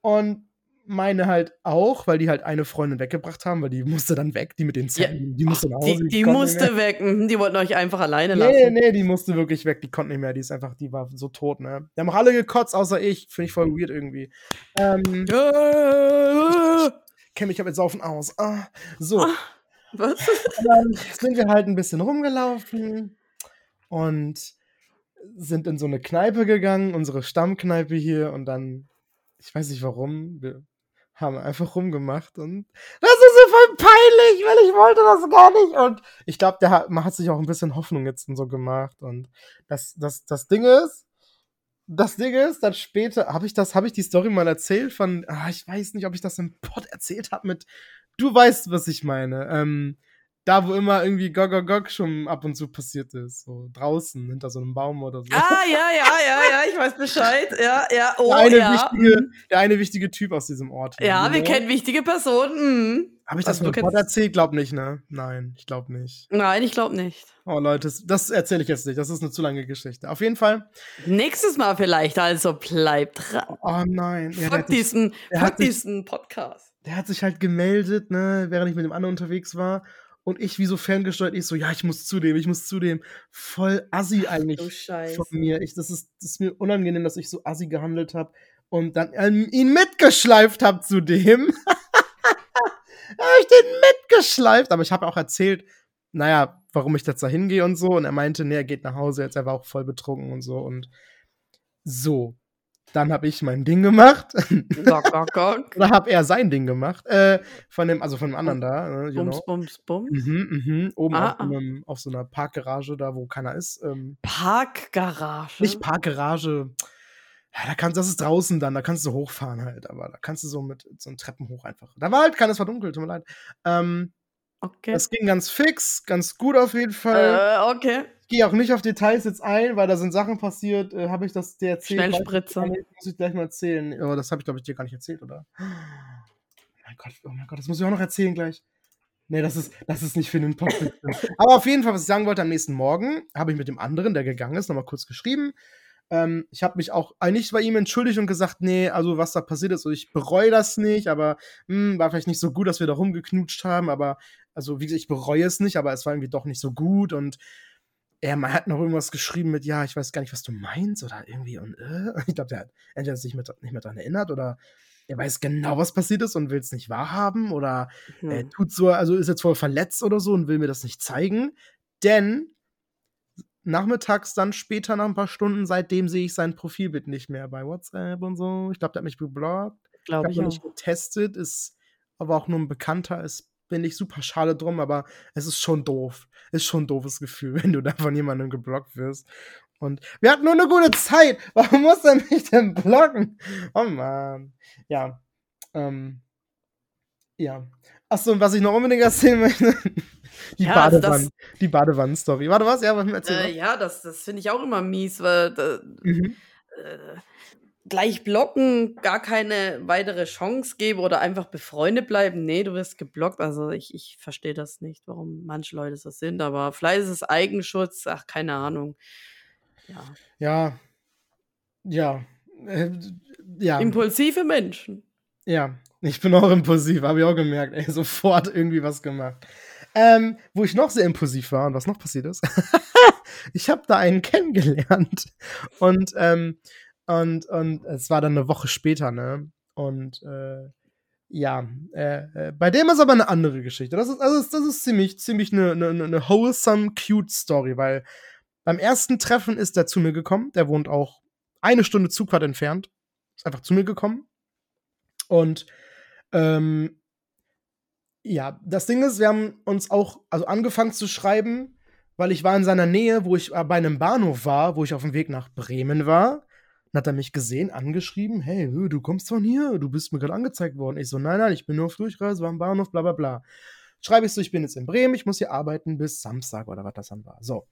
und meine halt auch, weil die halt eine Freundin weggebracht haben, weil die musste dann weg, die mit den Zähnen, die musste nach Hause. Die, die mehr. musste weg. Mhm, Die wollten euch einfach alleine Nee, lassen. nee, die musste wirklich weg, die konnte nicht mehr, die ist einfach, die war so tot, ne? Die haben auch alle gekotzt, außer ich, finde ich voll weird irgendwie. Ähm, Äh, kenn mich aber jetzt saufen aus. Ah, so, Was? und dann sind wir halt ein bisschen rumgelaufen und sind in so eine Kneipe gegangen, unsere Stammkneipe hier und dann, ich weiß nicht warum, wir haben einfach rumgemacht und das ist so voll peinlich, weil ich wollte das gar nicht. Und ich glaube, der hat, man hat sich auch ein bisschen Hoffnung jetzt und so gemacht. Und das, das, das Ding ist, das Ding ist, dann später, habe ich das, habe ich die Story mal erzählt von, ah, ich weiß nicht, ob ich das im Pod erzählt habe mit, du weißt, was ich meine, ähm, da, wo immer irgendwie Gog, Gog, Gog schon ab und zu passiert ist. So draußen, hinter so einem Baum oder so. Ah, ja, ja, ja, ja, ich weiß Bescheid. Ja, ja, oh, der, eine ja. wichtige, der eine wichtige Typ aus diesem Ort. hier, Ja, wir genau. kennen wichtige Personen. mhm. Habe ich das Also, mit erzählt? Glaub nicht, ne? Nein, ich glaub nicht. Nein, ich glaube nicht. Oh, Leute, das, erzähle ich jetzt nicht. Das ist eine zu lange Geschichte. Auf jeden Fall. Nächstes Mal vielleicht, also bleibt dran. Oh nein. Ja, fuck diesen, fuck diesen Podcast. der hat sich halt gemeldet, ne, während ich mit dem anderen unterwegs war. Und ich wie so ferngesteuert, ich so, ja, ich muss zu dem, ich muss zu dem. Voll assi eigentlich. Scheiße. von mir. Ich, das, ist, das ist mir unangenehm, dass ich so assi gehandelt habe und dann ähm, ihn mitgeschleift habe zu dem. habe ich den mitgeschleift, aber ich habe auch erzählt, naja, warum ich jetzt da hingehe und so. Und er meinte, nee, er geht nach Hause jetzt, er war auch voll betrunken und so. Und so, dann habe ich mein Ding gemacht. Gok, gok. Oder habe er sein Ding gemacht. Äh, von dem, also von dem anderen da, you Bums, bums, bums. Mhm, mhm. Oben Ah, auf, so ah. einem, auf so einer Parkgarage, da wo keiner ist. Ähm, Parkgarage. nicht Parkgarage. Ja, da kannst, das ist draußen dann, da kannst du hochfahren halt, aber da kannst du so mit so einen Treppen hoch einfach. Da war halt keines verdunkelt, tut mir leid. Ähm, Okay. Das ging ganz fix, ganz gut auf jeden Fall. Äh, okay. Ich gehe auch nicht auf Details jetzt ein, weil da sind Sachen passiert. Äh, habe ich das dir erzählt? Schnellspritze. Muss ich gleich mal erzählen. Aber das habe ich, glaube ich, dir gar nicht erzählt, oder? Oh mein Gott, oh mein Gott, das muss ich auch noch erzählen gleich. Nee, das ist, das ist nicht für den Podcast. Aber auf jeden Fall, was ich sagen wollte, am nächsten Morgen habe ich mit dem anderen, der gegangen ist, nochmal kurz geschrieben. Ähm, ich habe mich auch eigentlich bei ihm entschuldigt und gesagt, nee, also was da passiert ist, ich bereue das nicht, aber mh, war vielleicht nicht so gut, dass wir da rumgeknutscht haben, aber also wie gesagt, ich bereue es nicht, aber es war irgendwie doch nicht so gut und er man hat noch irgendwas geschrieben mit, ja, ich weiß gar nicht, was du meinst oder irgendwie und äh. ich glaube, der hat entweder sich mit, nicht mehr daran erinnert oder er weiß genau, was passiert ist und will es nicht wahrhaben oder er Hm. tut so, also ist jetzt voll verletzt oder so und will mir das nicht zeigen, denn nachmittags dann später nach ein paar Stunden, seitdem sehe ich sein Profilbild nicht mehr bei WhatsApp und so. Ich glaube, der hat mich geblockt. Ich Glaube habe ich noch nicht getestet, ist aber auch nur ein Bekannter, ist bin ich super schade drum, aber es ist schon doof. Ist schon ein doofes Gefühl, wenn du da von jemandem geblockt wirst. Und wir hatten nur eine gute Zeit. Warum muss er mich denn blocken? Oh Mann. Ja. Ähm. Ja. Achso, und was ich noch unbedingt erzählen möchte. Die Ja, Badewannen. Die Badewannen-Story. Warte, was? Ja, was erzähl Äh, ja, das, das finde ich auch immer mies, weil äh, Mhm. äh, gleich blocken, gar keine weitere Chance geben oder einfach befreundet bleiben. Nee, du wirst geblockt. Also ich, ich verstehe das nicht, warum manche Leute so sind, aber vielleicht ist es Eigenschutz, ach, keine Ahnung. Ja. Ja. Ja. Äh, ja. Impulsive Menschen. Ja, ich bin auch impulsiv, habe ich auch gemerkt. Ey, sofort irgendwie was gemacht. Ähm, wo ich noch sehr impulsiv war und was noch passiert ist, ich habe da einen kennengelernt und ähm, und und es war dann eine Woche später, ne? Und äh, ja, äh, äh, bei dem ist aber eine andere Geschichte. Das ist also das ist ziemlich ziemlich eine, eine, eine wholesome cute Story, weil beim ersten Treffen ist er zu mir gekommen. Der wohnt auch eine Stunde Zugfahrt entfernt. Ist einfach zu mir gekommen. Und ähm, ja, das Ding ist, wir haben uns auch also angefangen zu schreiben, weil ich war in seiner Nähe, wo ich äh, bei einem Bahnhof war, wo ich auf dem Weg nach Bremen war. Dann hat er mich gesehen, angeschrieben, hey, du kommst von hier, du bist mir gerade angezeigt worden. Ich so, nein, nein, ich bin nur auf Durchreise, war am Bahnhof, bla bla bla. schreibe ich so, ich bin jetzt in Bremen, ich muss hier arbeiten bis Samstag oder was das dann war. So.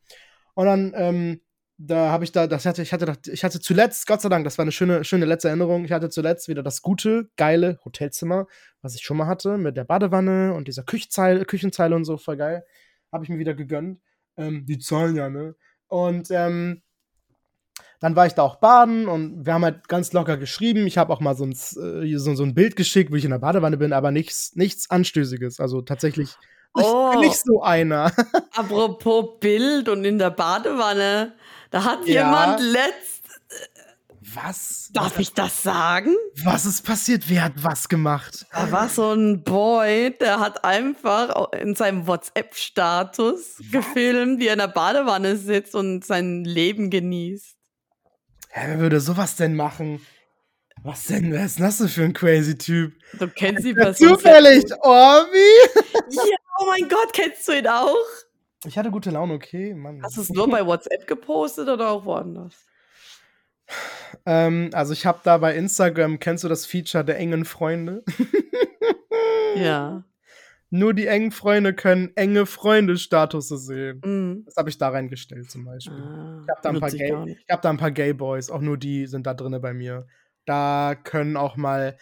Und dann, ähm, da habe ich da, das hatte, ich hatte, ich hatte zuletzt, Gott sei Dank, das war eine schöne, schöne letzte Erinnerung. Ich hatte zuletzt wieder das gute, geile Hotelzimmer, was ich schon mal hatte, mit der Badewanne und dieser Küchenzeile, Küchenzeile und so, voll geil. Habe ich mir wieder gegönnt. Ähm, die zahlen ja, ne? Und ähm, dann war ich da auch baden und wir haben halt ganz locker geschrieben. Ich habe auch mal so ein, äh, so, so, ein Bild geschickt, wo ich in der Badewanne bin, aber nichts, nichts Anstößiges. Also tatsächlich Oh. ich bin nicht so einer. Apropos Bild und in der Badewanne, da hat Ja. jemand letzt. Was? Darf ich das sagen? Was ist passiert? Wer hat was gemacht? Da war so ein Boy, der hat einfach in seinem WhatsApp-Status gefilmt, wie er in der Badewanne sitzt und sein Leben genießt. Hä, wer würde sowas denn machen? Was denn? Wer ist denn das denn für ein crazy Typ? Du kennst Person. sehr zufällig. Orbi! Ja, oh mein Gott, kennst du ihn auch? Ich hatte gute Laune, okay, Mann. Hast du es nur bei WhatsApp gepostet oder auch woanders? ähm, also ich habe da bei Instagram, kennst du das Feature der engen Freunde? Ja. Nur die engen Freunde können enge Freunde-Status sehen. Mhm. Das habe ich da reingestellt zum Beispiel. Ah, Ich habe da, ein paar Gay- ich hab da ein paar Gay Boys, auch nur die sind da drinne bei mir. Da können auch mal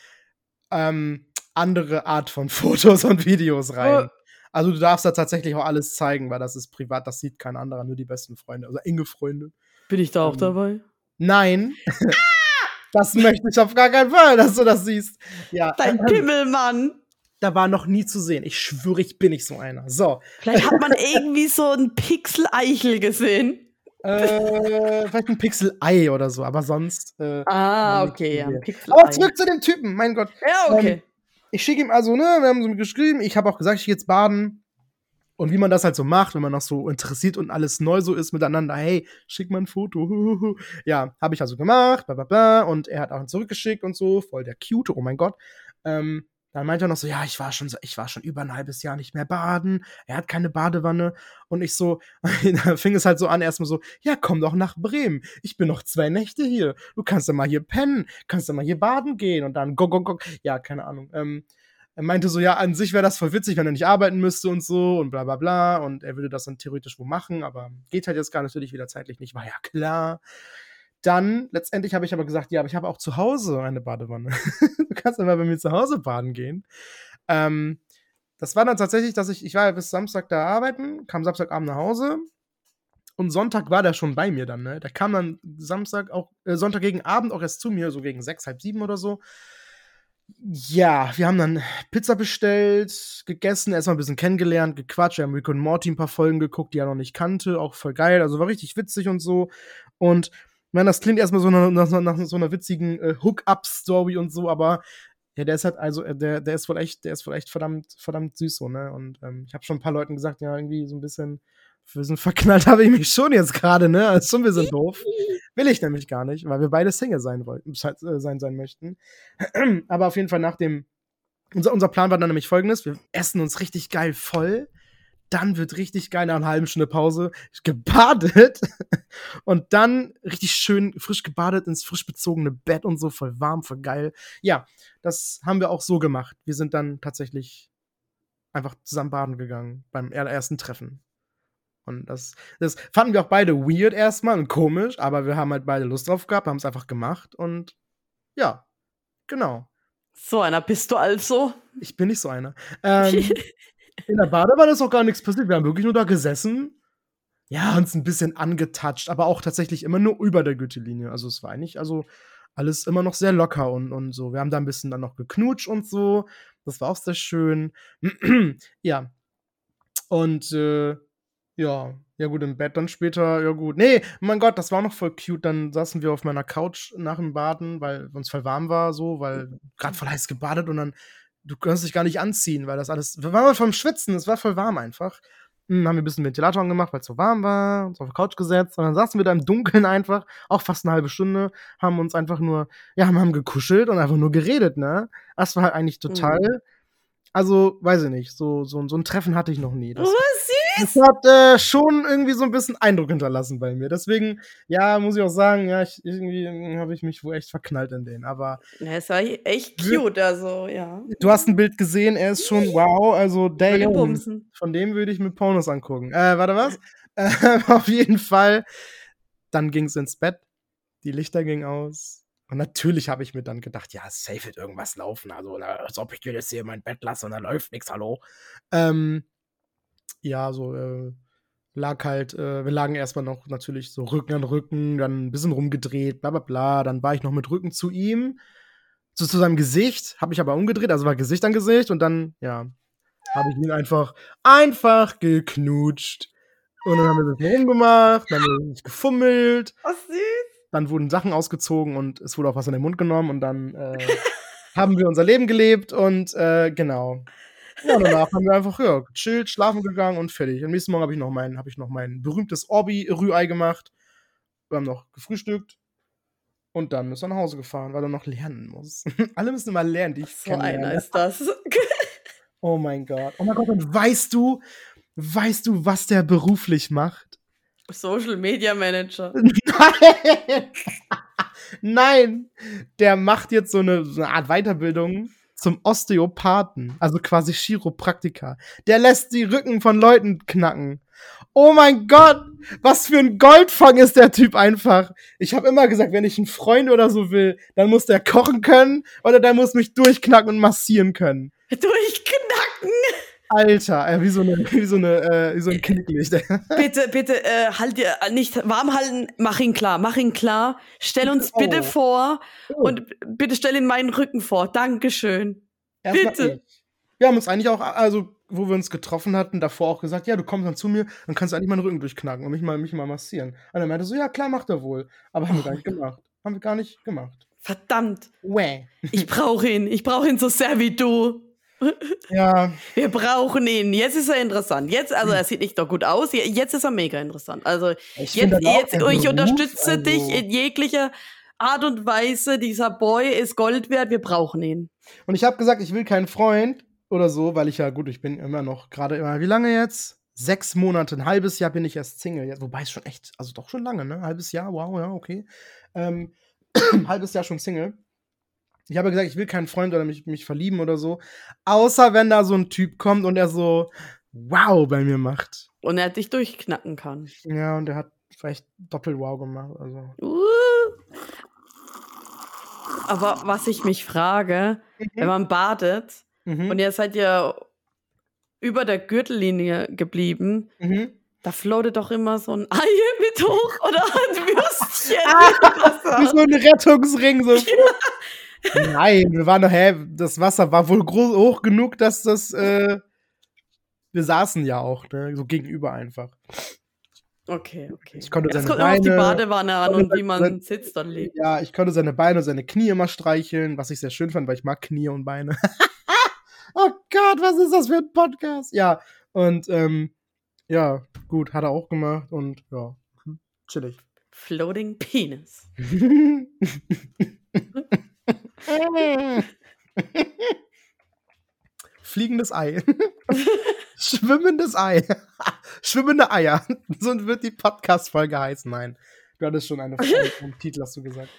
ähm, andere Art von Fotos und Videos rein. Oh. Also du darfst da tatsächlich auch alles zeigen, weil das ist privat, das sieht kein anderer, nur die besten Freunde, also enge Freunde. Bin ich da auch Ähm, dabei? Nein. das möchte ich auf gar keinen Fall, dass du das siehst. Ja, Dein Pimmelmann. Da war noch nie zu sehen. Ich schwöre, ich bin nicht so einer. So, Vielleicht hat man irgendwie so ein Pixel-Eichel gesehen. äh, vielleicht ein Pixel-Ei oder so, aber sonst. Äh, Ah, okay, ja. Pixel aber zurück zu dem Typen, mein Gott. Ja, okay. ich schicke ihm also, ne, wir haben so geschrieben, ich habe auch gesagt, ich gehe jetzt baden. Und wie man das halt so macht, wenn man noch so interessiert und alles neu so ist miteinander, hey, schick mal ein Foto. ja, habe ich also gemacht, bla bla bla. Und er hat auch zurückgeschickt und so, voll der Cute, oh mein Gott. Ähm, dann meinte er noch so, ja, ich war schon, so- ich war schon über ein halbes Jahr nicht mehr baden. Er hat keine Badewanne. Und ich so, da fing es halt so an, erstmal so, ja, komm doch nach Bremen. Ich bin noch zwei Nächte hier. Du kannst ja mal hier pennen, kannst ja mal hier baden gehen und dann go, go, go. Ja, keine Ahnung. Ähm, er meinte so, ja, an sich wäre das voll witzig, wenn er nicht arbeiten müsste und so und bla bla bla. Und er würde das dann theoretisch wo machen, aber geht halt jetzt gar natürlich wieder zeitlich nicht, war ja klar. Dann, letztendlich habe ich aber gesagt, ja, aber ich habe auch zu Hause eine Badewanne. du kannst mal bei mir zu Hause baden gehen. Ähm, das war dann tatsächlich, dass ich, ich war ja bis Samstag da arbeiten, kam Samstagabend nach Hause und Sonntag war der schon bei mir dann, ne? Der kam dann Samstag auch, äh, Sonntag gegen Abend auch erst zu mir, so gegen sechs, halb sieben oder so. Ja, wir haben dann Pizza bestellt, gegessen, erstmal ein bisschen kennengelernt, gequatscht. Wir haben Rick und Morty ein paar Folgen geguckt, die er noch nicht kannte, auch voll geil. Also war richtig witzig und so. Und ich meine, das klingt erstmal so nach, nach, nach so einer witzigen äh, Hook-Up-Story und so, aber ja, der ist halt, also, äh, der, der ist wohl echt, der ist wohl echt verdammt, verdammt süß so, ne? Und ähm, ich habe schon ein paar Leuten gesagt, ja, irgendwie so ein bisschen, ein bisschen verknallt habe ich mich schon jetzt gerade, ne? Ist schon ein bisschen doof. Will ich nämlich gar nicht, weil wir beide Single sein wollten, äh, sein, sein möchten. Aber auf jeden Fall nach dem, unser, unser Plan war dann nämlich folgendes: Wir essen uns richtig geil voll. Dann wird richtig geil nach einer halben Stunde Pause gebadet und dann richtig schön frisch gebadet ins frisch bezogene Bett und so, voll warm, voll geil. Ja, das haben wir auch so gemacht. Wir sind dann tatsächlich einfach zusammen baden gegangen beim ersten Treffen. Und das, das fanden wir auch beide weird erstmal und komisch, aber wir haben halt beide Lust drauf gehabt, haben es einfach gemacht und ja, genau. So einer bist du also. Ich bin nicht so einer. Ähm, in der Badewanne ist auch gar nichts passiert. Wir haben wirklich nur da gesessen. Ja, uns ein bisschen angetatscht, aber auch tatsächlich immer nur über der Gürtellinie. Also es war eigentlich, also alles immer noch sehr locker und, und so. Wir haben da ein bisschen dann noch geknutscht und so. Das war auch sehr schön. ja. Und äh, ja, ja gut, im Bett dann später, ja gut. Nee, mein Gott, das war noch voll cute. Dann saßen wir auf meiner Couch nach dem Baden, weil uns voll warm war, so, weil gerade voll heiß gebadet und dann, du kannst dich gar nicht anziehen, weil das alles, wir waren vom Schwitzen, es war voll warm einfach. Hm, haben wir ein bisschen Ventilator angemacht, weil es so warm war, uns auf die Couch gesetzt und dann saßen wir da im Dunkeln einfach, auch fast eine halbe Stunde, haben uns einfach nur, ja, haben, haben gekuschelt und einfach nur geredet, ne? Das war halt eigentlich total, Mhm. also, weiß ich nicht, so, so, so ein Treffen hatte ich noch nie. Das, süß. Das hat äh, schon irgendwie so ein bisschen Eindruck hinterlassen bei mir. Deswegen, ja, muss ich auch sagen, ja, ich, irgendwie habe ich mich wohl echt verknallt in den. Aber. Ja, es war echt cute, also, ja. Du hast ein Bild gesehen, er ist schon wow, also der Von dem würde ich mir Pornos angucken. Äh, warte was? äh, auf jeden Fall. Dann ging es ins Bett. Die Lichter gingen aus. Und natürlich habe ich mir dann gedacht, ja, safe wird irgendwas laufen. Also, als ob ich jetzt hier mein Bett lasse und da läuft nichts, hallo. Ähm, ja, so äh, lag halt, äh, wir lagen erstmal noch natürlich so Rücken an Rücken, dann ein bisschen rumgedreht, bla bla bla. Dann war ich noch mit Rücken zu ihm, zu, zu seinem Gesicht, habe ich aber umgedreht, also war Gesicht an Gesicht und dann, ja, habe ich ihn einfach, einfach geknutscht. Und dann haben wir das rumgemacht, dann haben wir gefummelt. Oh, süß. Dann wurden Sachen ausgezogen und es wurde auch was in den Mund genommen und dann äh, haben wir unser Leben gelebt und äh, genau. Ja, danach haben wir einfach ja, gechillt, schlafen gegangen und fertig. Am nächsten Morgen habe ich noch mein, habe ich noch mein berühmtes Orbi-Rührei gemacht. Wir haben noch gefrühstückt. Und dann ist er nach Hause gefahren, weil er noch lernen muss. Alle müssen immer lernen, die ich So einer ist das. oh mein Gott. Oh mein Gott, und weißt du, weißt du, was der beruflich macht? Social Media Manager. Nein! Nein! Der macht jetzt so eine, so eine Art Weiterbildung zum Osteopathen, also quasi Chiropraktiker. Der lässt die Rücken von Leuten knacken. Oh mein Gott, was für ein Goldfang ist der Typ einfach. Ich habe immer gesagt, wenn ich einen Freund oder so will, dann muss der kochen können oder der muss mich durchknacken und massieren können. Durchknacken? Alter, äh, wie so eine, wie so eine, äh, wie so ein Knicklicht. bitte, bitte, äh, halt dir nicht warm halten, mach ihn klar, mach ihn klar. Stell uns oh. bitte vor oh. und bitte stell ihm meinen Rücken vor. Dankeschön. Erst bitte. Wir haben uns eigentlich auch, also, wo wir uns getroffen hatten, davor auch gesagt, ja, du kommst dann zu mir, dann kannst du eigentlich meinen Rücken durchknacken und mich mal, mich mal massieren. Und er meinte so, ja, klar, macht er wohl. Aber haben oh. wir gar nicht gemacht. Haben wir gar nicht gemacht. Verdammt. Wäh. Ich brauche ihn. Ich brauche ihn so sehr wie du. Ja. Wir brauchen ihn. Jetzt ist er interessant. Jetzt, also er sieht nicht doch gut aus. Jetzt ist er mega interessant. Also ich jetzt, jetzt ich unterstütze also. dich in jeglicher Art und Weise. Dieser Boy ist Gold wert. Wir brauchen ihn. Und ich habe gesagt, ich will keinen Freund oder so, weil ich ja gut, ich bin immer noch gerade immer. Wie lange jetzt? Sechs Monate, ein halbes Jahr bin ich erst Single. Jetzt, wobei es schon echt, also doch schon lange, ne? Halbes Jahr, wow, ja, okay. Ähm, halbes Jahr schon Single. Ich habe gesagt, ich will keinen Freund oder mich, mich verlieben oder so. Außer wenn da so ein Typ kommt und er so wow bei mir macht. Und er dich durchknacken kann. Ja, und er hat vielleicht Doppel-Wow gemacht. Also. Uh. Aber was ich mich frage, mhm. wenn man badet mhm. und ihr seid ja über der Gürtellinie geblieben, mhm. da floatet doch immer so ein Ei mit hoch oder ein Würstchen. ah, wie so ein Rettungsring. So. Ja. Nein, wir waren doch, hä, das Wasser war wohl groß, hoch genug, dass das, äh, wir saßen ja auch, ne, so gegenüber einfach. Okay, okay. Ich konnte seine kommt Beine, auf die Badewanne an und wie man sein, sitzt dann lebt. Ja, ich konnte seine Beine und seine Knie immer streicheln, was ich sehr schön fand, weil ich mag Knie und Beine. oh Gott, was ist das für ein Podcast? Ja, und ähm, ja, gut, hat er auch gemacht und ja, hm, chillig. Floating Penis. Fliegendes Ei. Schwimmendes Ei. Schwimmende Eier. So wird die Podcast-Folge heißen. Nein. Du hattest schon eine Folge vom Titel, hast du gesagt.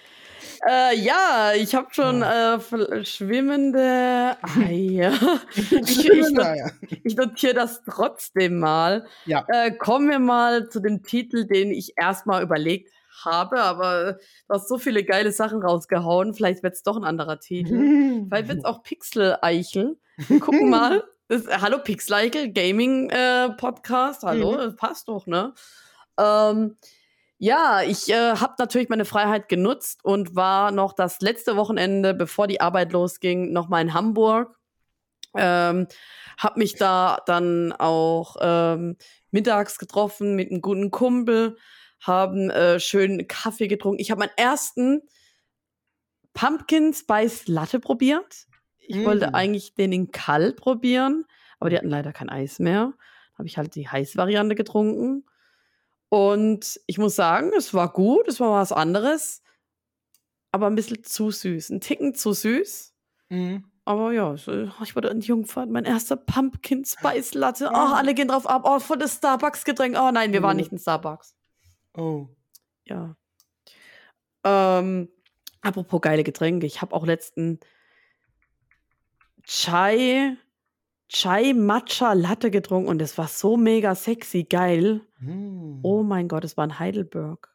Äh, ja, ich habe schon äh, schwimmende Eier. ich, ich, Eier. ich notiere das trotzdem mal. Ja. Äh, kommen wir mal zu dem Titel, den ich erstmal überlegt habe, aber du hast so viele geile Sachen rausgehauen. Vielleicht wird es doch ein anderer Titel. Vielleicht wird es auch Pixel-Eichel. Wir gucken mal. Das, hallo Pixel-Eichel, Gaming-Podcast. Äh, hallo, mhm. das passt doch, ne? Ähm, ja, ich äh, habe natürlich meine Freiheit genutzt und war noch das letzte Wochenende, bevor die Arbeit losging, noch mal in Hamburg. Ähm, hab mich da dann auch ähm, mittags getroffen mit einem guten Kumpel haben äh, schön Kaffee getrunken. Ich habe meinen ersten Pumpkin Spice Latte probiert. Ich mm. wollte eigentlich den in kalt probieren, aber die hatten leider kein Eis mehr. Da habe ich halt die Heißvariante getrunken. Und ich muss sagen, es war gut, es war was anderes, aber ein bisschen zu süß. Ein Ticken zu süß. Mm. aber ja, ich wurde in Jungfahrt, mein erster Pumpkin Spice Latte. Oh, alle gehen drauf ab. Oh, voll das Starbucks-Getränk. Oh nein, wir waren Oh. nicht in Starbucks. Oh. Ja. Ähm, apropos geile Getränke, ich habe auch letzten Chai, Chai Matcha Latte getrunken und es war so mega sexy, geil. Hm. Oh mein Gott, es war in Heidelberg.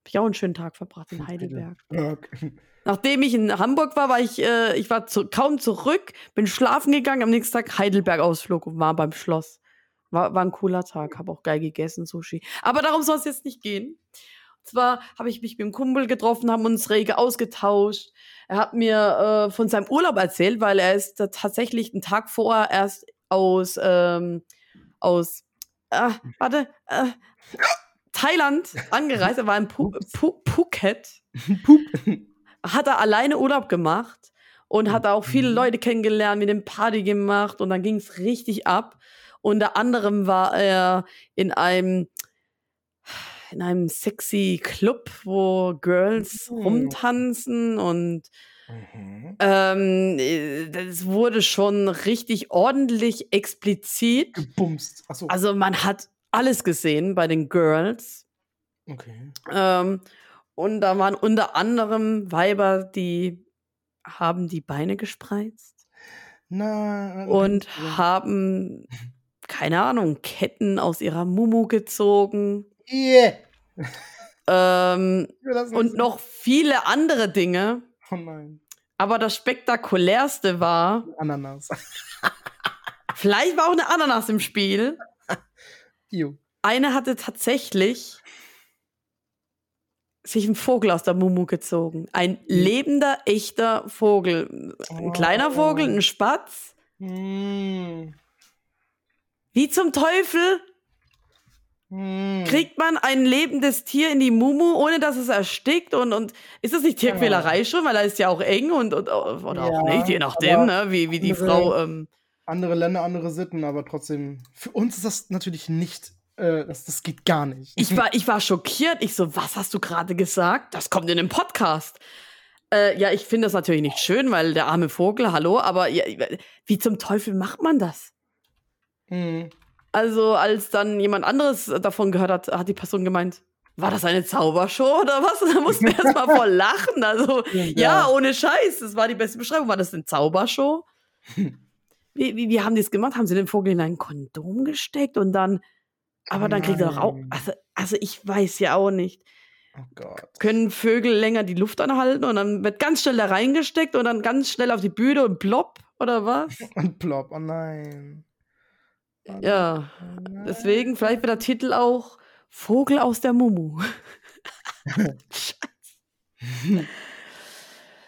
Habe ich auch einen schönen Tag verbracht in Heidelberg. Okay. Nachdem ich in Hamburg war, war ich, äh, ich war zu, kaum zurück, bin schlafen gegangen, am nächsten Tag Heidelberg-Ausflug und war beim Schloss. War, war ein cooler Tag, habe auch geil gegessen, Sushi. Aber darum soll es jetzt nicht gehen. Und zwar habe ich mich mit einem Kumpel getroffen, haben uns rege ausgetauscht. Er hat mir äh, von seinem Urlaub erzählt, weil er ist da tatsächlich einen Tag vorher erst aus, ähm, aus, äh, warte, äh, Thailand angereist. Er war in Pu Pu Phuket hat er alleine Urlaub gemacht und hat auch viele Mhm. Leute kennengelernt, mit dem Party gemacht und dann ging es richtig ab. Unter anderem war er in einem in einem sexy Club, wo Girls Mhm. rumtanzen und Mhm. ähm, äh, das wurde schon richtig ordentlich explizit. Gebumst. Achso. Also man hat alles gesehen bei den Girls. okay. Ähm, und da waren unter anderem Weiber, die haben die Beine gespreizt Na, und haben, keine Ahnung, Ketten aus ihrer Mumu gezogen. Yeah. Ähm, und noch viele andere Dinge. Oh nein. Aber das spektakulärste war, Ananas. vielleicht war auch eine Ananas im Spiel. Eine hatte tatsächlich sich einen Vogel aus der Mumu gezogen. Ein lebender, echter Vogel. Ein kleiner Vogel, ein Spatz. Mm. Wie zum Teufel Mm. kriegt man ein lebendes Tier in die Mumu, ohne dass es erstickt? Und, und ist das nicht Tierquälerei schon? Weil er ist ja auch eng und, und oder auch Ja, nicht, je nachdem, ne? wie, wie die andere- Frau. Ähm, Andere Länder, andere Sitten, aber trotzdem. Für uns ist das natürlich nicht. Äh, das, das geht gar nicht. ich, war, ich war schockiert. Ich so, was hast du gerade gesagt? Das kommt in den Podcast. Äh, ja, ich finde das natürlich nicht schön, weil der arme Vogel, hallo, aber ja, wie zum Teufel macht man das? Mm. Also, als dann jemand anderes davon gehört hat, hat die Person gemeint, war das eine Zaubershow oder was? Da mussten wir erst mal voll lachen. Also, ja, ohne Scheiß, das war die beste Beschreibung. War das eine Zaubershow? Wie, wie, wie haben die es gemacht? Haben sie den Vogel in ein Kondom gesteckt und dann, aber dann kriegt er doch auch, also, also ich weiß ja auch nicht. Oh Gott. Können Vögel länger die Luft anhalten und dann wird ganz schnell da reingesteckt und dann ganz schnell auf die Bühne und plopp oder was? Und plopp. Oh nein. Ja, deswegen vielleicht wird der Titel auch Vogel aus der Mumu.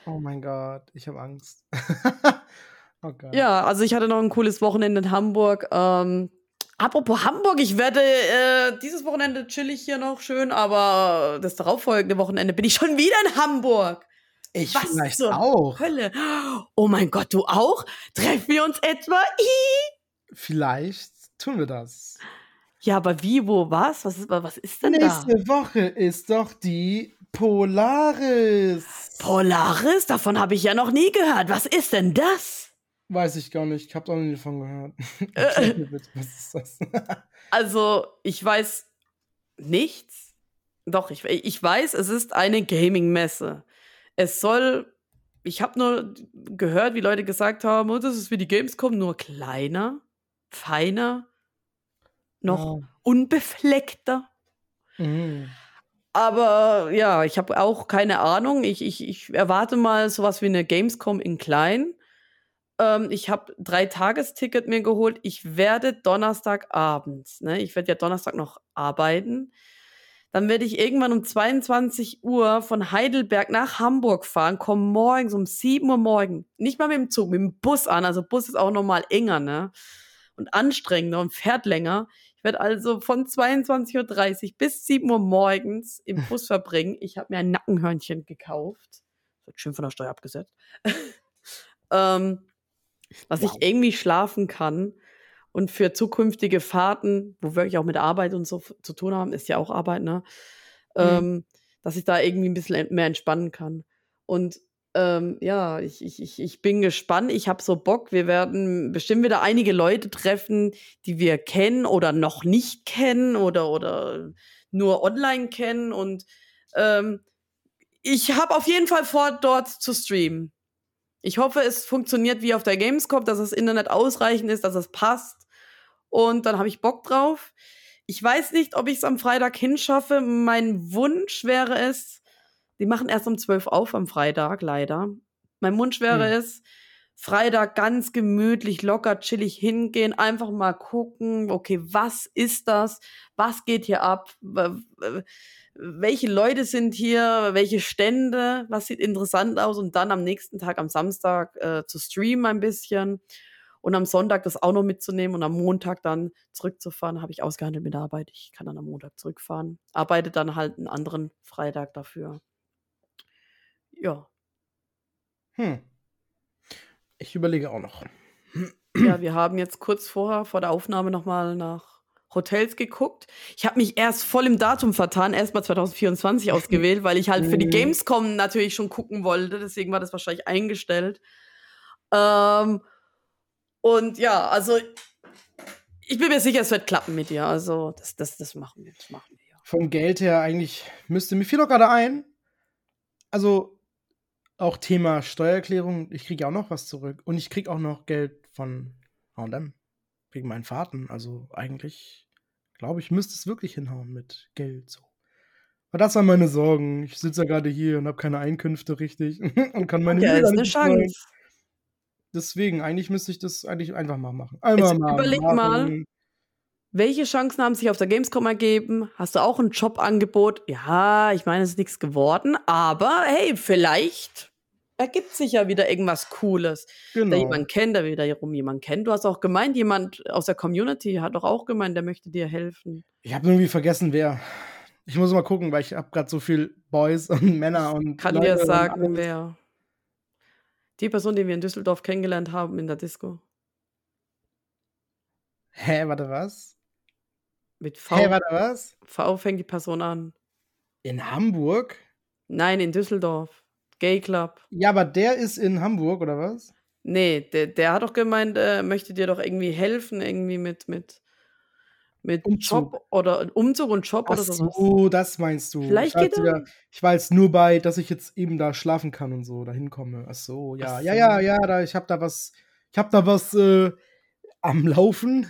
Oh mein Gott, ich habe Angst. oh. Ja, also ich hatte noch ein cooles Wochenende in Hamburg. Ähm, apropos Hamburg, ich werde äh, dieses Wochenende chillig hier noch schön, aber das darauffolgende Wochenende bin ich schon wieder in Hamburg. ich was vielleicht auch. Hölle. Oh mein Gott, du auch? Treffen wir uns etwa? Ih. Vielleicht tun wir das. Ja, aber wie, wo, was? Was ist, was ist denn da? Nächste Woche ist doch die Polaris. Polaris? Davon habe ich ja noch nie gehört. Was ist denn das? Weiß ich gar nicht. Ich habe auch noch nie davon gehört. Äh. Was ist das? Also, ich weiß nichts. Doch, ich, ich weiß, es ist eine Gaming-Messe. Es soll, ich habe nur gehört, wie Leute gesagt haben, oh, das ist wie die Gamescom, nur kleiner, feiner, noch unbefleckter. Mhm. Aber ja, ich habe auch keine Ahnung. Ich, ich, ich erwarte mal sowas wie eine Gamescom in klein. Ähm, ich habe drei Tagesticket mir geholt. Ich werde Donnerstagabends, ne? Ich werde ja Donnerstag noch arbeiten. Dann werde ich irgendwann um 22 Uhr von Heidelberg nach Hamburg fahren, komme morgens um 7 Uhr morgen. Nicht mal mit dem Zug, mit dem Bus an. Also Bus ist auch nochmal enger, ne? Und anstrengender und fährt länger. Ich werde also von 22.30 Uhr bis 7 Uhr morgens im Bus verbringen. Ich habe mir ein Nackenhörnchen gekauft. Wird schön von der Steuer abgesetzt. ähm, dass Wow. ich irgendwie schlafen kann. Und für zukünftige Fahrten, wo wirklich auch mit Arbeit und so zu tun haben, ist ja auch Arbeit, ne? Mhm. Ähm, dass ich da irgendwie ein bisschen en- mehr entspannen kann. Und ähm, ja, ich, ich, ich, ich bin gespannt. Ich habe so Bock. Wir werden bestimmt wieder einige Leute treffen, die wir kennen oder noch nicht kennen oder, oder nur online kennen. Und ähm, ich habe auf jeden Fall vor, dort zu streamen. Ich hoffe, es funktioniert wie auf der Gamescom, dass das Internet ausreichend ist, dass es passt. Und dann habe ich Bock drauf. Ich weiß nicht, ob ich es am Freitag hinschaffe. Mein Wunsch wäre es, die machen erst um 12 auf am Freitag, leider. Mein Wunsch wäre hm. es, Freitag ganz gemütlich, locker, chillig hingehen, einfach mal gucken, okay, was ist das? Was geht hier ab? Welche Leute sind hier? Welche Stände? Was sieht interessant aus? Und dann am nächsten Tag, am Samstag, äh, zu streamen ein bisschen und am Sonntag das auch noch mitzunehmen und am Montag dann zurückzufahren, habe ich ausgehandelt mit der Arbeit. Ich kann dann am Montag zurückfahren, arbeite dann halt einen anderen Freitag dafür. Ja. Hm. Ich überlege auch noch. Ja, wir haben jetzt kurz vorher, vor der Aufnahme nochmal nach Hotels geguckt. Ich habe mich erst voll im Datum vertan, erst mal 2024 ausgewählt, weil ich halt für die mhm. Gamescom natürlich schon gucken wollte. Deswegen war das wahrscheinlich eingestellt. Ähm, und ja, also ich bin mir sicher, es wird klappen mit dir. Also das, das, das machen wir. Das machen wir. Vom Geld her eigentlich müsste mir fiel doch gerade ein. Also auch Thema Steuererklärung, ich kriege auch noch was zurück. Und ich kriege auch noch Geld von HM wegen meinen Fahrten. Also eigentlich, glaube ich, müsste es wirklich hinhauen mit Geld so. Aber das waren meine Sorgen. Ich sitze ja gerade hier und habe keine Einkünfte richtig und kann meine Ja, ist eine Chance. Deswegen, eigentlich müsste ich das eigentlich einfach mal machen. Einmal mal. Überleg machen. mal, welche Chancen haben sich auf der Gamescom ergeben? Hast du auch ein Jobangebot? Ja, ich meine, es ist nichts geworden, aber hey, vielleicht ergibt sich ja wieder irgendwas Cooles. Genau. Der jemand kennt, der wiederum jemand kennt. Du hast auch gemeint, jemand aus der Community hat doch auch gemeint, der möchte dir helfen. Ich habe irgendwie vergessen, wer. Ich muss mal gucken, weil ich habe gerade so viel Boys und Männer und. Kann Leute dir sagen, wer. Die Person, die wir in Düsseldorf kennengelernt haben in der Disco. Hä, warte, was? Mit V. Hä, warte, was? V fängt die Person an. In Hamburg? Nein, in Düsseldorf. Gay Club. Ja, aber der ist in Hamburg, oder was? Nee, der, der hat doch gemeint, äh, möchte dir doch irgendwie helfen, irgendwie mit, mit, mit Umzug. Job oder Umzug und Job Ach oder sowas. Oh, das meinst du. Vielleicht geht er. Ich war jetzt nur bei, dass ich jetzt eben da schlafen kann und so, da hinkomme. Ach so, ja, Ach so. ja, ja, ja, da, ich habe da was, ich habe da was äh, am Laufen.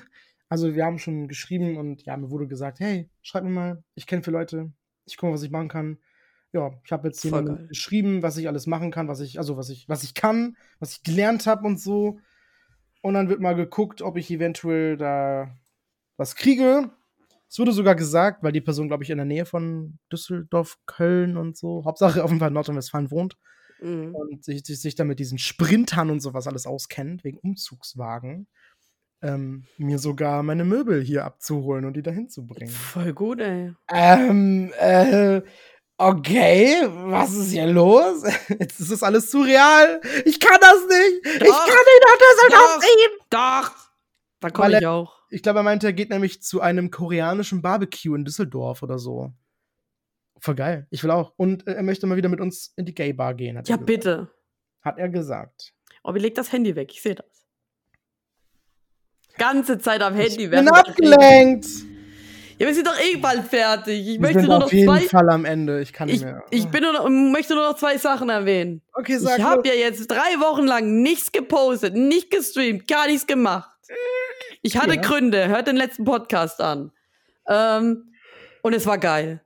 Also wir haben schon geschrieben und ja, mir wurde gesagt, hey, schreib mir mal, ich kenne viele Leute, ich gucke, was ich machen kann ja, ich habe jetzt jemandem geschrieben, was ich alles machen kann, was ich, also was ich, was ich kann, was ich gelernt habe und so. Und dann wird mal geguckt, ob ich eventuell da was kriege. Es wurde sogar gesagt, weil die Person, glaube ich, in der Nähe von Düsseldorf, Köln und so, Hauptsache auf jeden Fall in Nordrhein-Westfalen wohnt. Mhm. Und sich, sich, sich dann mit diesen Sprintern und sowas alles auskennt, wegen Umzugswagen. Ähm, mir sogar meine Möbel hier abzuholen und die dahin zu bringen. Voll gut, ey. Ähm, äh, okay, was ist hier los? Jetzt ist das alles surreal. Ich kann das nicht. Doch, ich kann nicht nach Düsseldorf ziehen. Doch. Da komme ich auch. Ich glaube, er meinte, er geht nämlich zu einem koreanischen Barbecue in Düsseldorf oder so. Voll geil. Ich will auch. Und äh, er möchte mal wieder mit uns in die Gay Bar gehen. ja, bitte. Hat er gesagt. Aber leg das Handy weg. Ich sehe das. Ganze Zeit am Handy weg. Ich bin abgelenkt. Ja, wir sind doch eh bald fertig. Ich wir möchte nur noch auf jeden zwei. Fall am Ende. Ich kann nicht ich, mehr. Ich bin nur noch, möchte nur noch zwei Sachen erwähnen. Okay, sag Ich habe ja jetzt drei Wochen lang nichts gepostet, nicht gestreamt, gar nichts gemacht. Ich hatte ja. Gründe. Hört den letzten Podcast an. Ähm, und es war geil.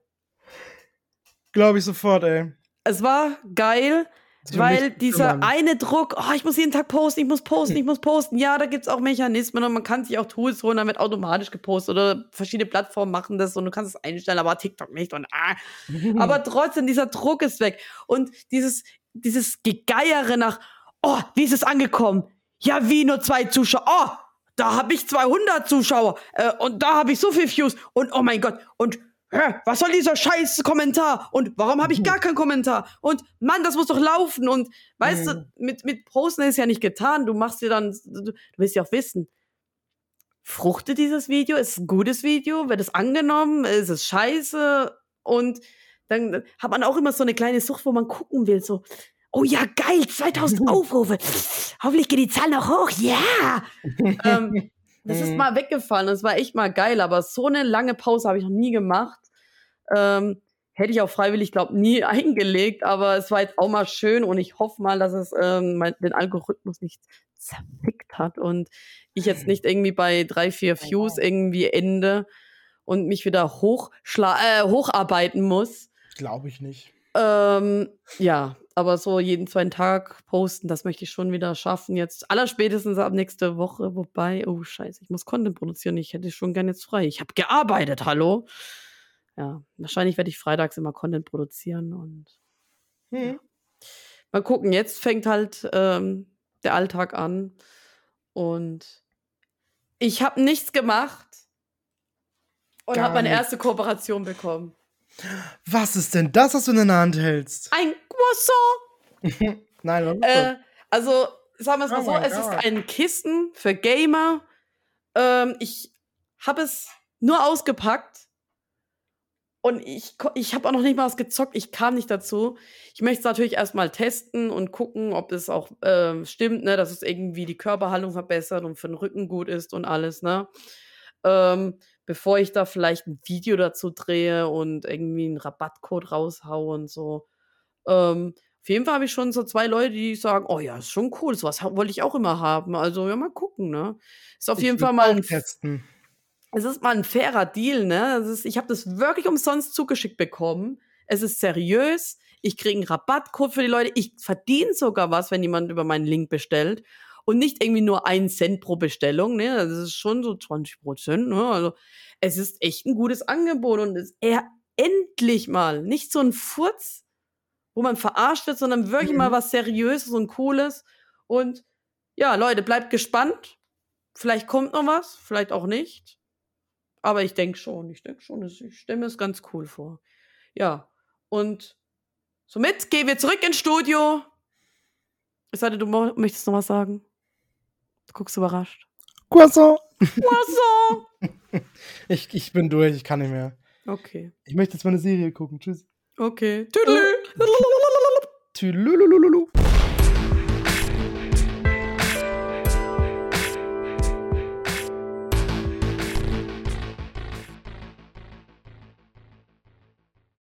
Glaube ich sofort, ey. Es war geil. Weil dieser eine Druck, oh, ich muss jeden Tag posten, ich muss posten, ich muss posten. Ja, da gibt's auch Mechanismen und man kann sich auch Tools holen, wird automatisch gepostet oder verschiedene Plattformen machen das und du kannst es einstellen, aber TikTok nicht und ah. aber trotzdem, dieser Druck ist weg. Und dieses, dieses Gegeiere nach, oh, wie ist es angekommen? Ja, wie nur zwei Zuschauer? Oh, da habe ich 200 Zuschauer äh, und da habe ich so viel Views und oh mein Gott und was soll dieser scheiß Kommentar? Und warum habe ich gar keinen Kommentar? Und Mann, das muss doch laufen. Und weißt mhm. du, mit, mit Posten ist ja nicht getan. Du machst dir dann, du, willst ja auch wissen, fruchtet dieses Video? Ist es ein gutes Video? Wird es angenommen? Ist es scheiße? Und dann hat man auch immer so eine kleine Sucht, wo man gucken will, so, oh ja, geil, 2000 Aufrufe. Hoffentlich geht die Zahl noch hoch, ja. ähm, das ist Mhm. mal weggefallen. Das war echt mal geil, aber so eine lange Pause habe ich noch nie gemacht. Ähm, hätte ich auch freiwillig, glaube nie eingelegt, aber es war jetzt auch mal schön und ich hoffe mal, dass es ähm, den Algorithmus nicht zerfickt hat und ich jetzt nicht irgendwie bei drei, vier Views irgendwie ende und mich wieder hochschla äh, hocharbeiten muss. Glaube ich nicht. Ähm, ja, aber so jeden zweiten Tag posten, das möchte ich schon wieder schaffen. Jetzt allerspätestens ab nächste Woche. Wobei, oh Scheiße, ich muss Content produzieren. Ich hätte schon gerne jetzt frei. Ich habe gearbeitet, hallo. Ja, wahrscheinlich werde ich freitags immer Content produzieren und Hm. mal gucken. Jetzt fängt halt ähm, der Alltag an und ich habe nichts gemacht und habe meine erste Kooperation bekommen. Was ist denn das, was du in der Hand hältst? Ein Croissant. Nein, was ist Äh, also, sagen wir es mal Oh so, es ist Gott. ein Kissen für Gamer. Ähm, ich habe es nur ausgepackt und ich, ich habe auch noch nicht mal was gezockt. Ich kam nicht dazu. Ich möchte es natürlich erstmal testen und gucken, ob es auch ähm, stimmt, ne, dass es irgendwie die Körperhaltung verbessert und für den Rücken gut ist und alles, ne? Ähm, bevor ich da vielleicht ein Video dazu drehe und irgendwie einen Rabattcode raushaue und so. Ähm, auf jeden Fall habe ich schon so zwei Leute, die sagen, oh ja, ist schon cool, sowas wollte ich auch immer haben. Also ja, mal gucken, ne? Ist auf Ich jeden Fall mal ein, testen. es ist mal ein fairer Deal, ne? Das ist, ich habe das wirklich umsonst zugeschickt bekommen. Es ist seriös. Ich kriege einen Rabattcode für die Leute. Ich verdiene sogar was, wenn jemand über meinen Link bestellt. Und nicht irgendwie nur einen Cent pro Bestellung, ne? Das ist schon so 20 Prozent, ne? Also, es ist echt ein gutes Angebot und es er endlich mal nicht so ein Furz, wo man verarscht wird, sondern wirklich Mhm. mal was Seriöses und Cooles. Und ja, Leute, bleibt gespannt. Vielleicht kommt noch was, vielleicht auch nicht. Aber ich denke schon, ich denke schon, ich stelle mir es ganz cool vor. Ja, und somit gehen wir zurück ins Studio. Es sei denn, du möchtest noch was sagen. Du guckst überrascht. Croissant. So? Ich, ich bin durch, ich kann nicht mehr. Okay. Ich möchte jetzt mal eine Serie gucken. Tschüss. Okay. Tüdelü. Tschüss.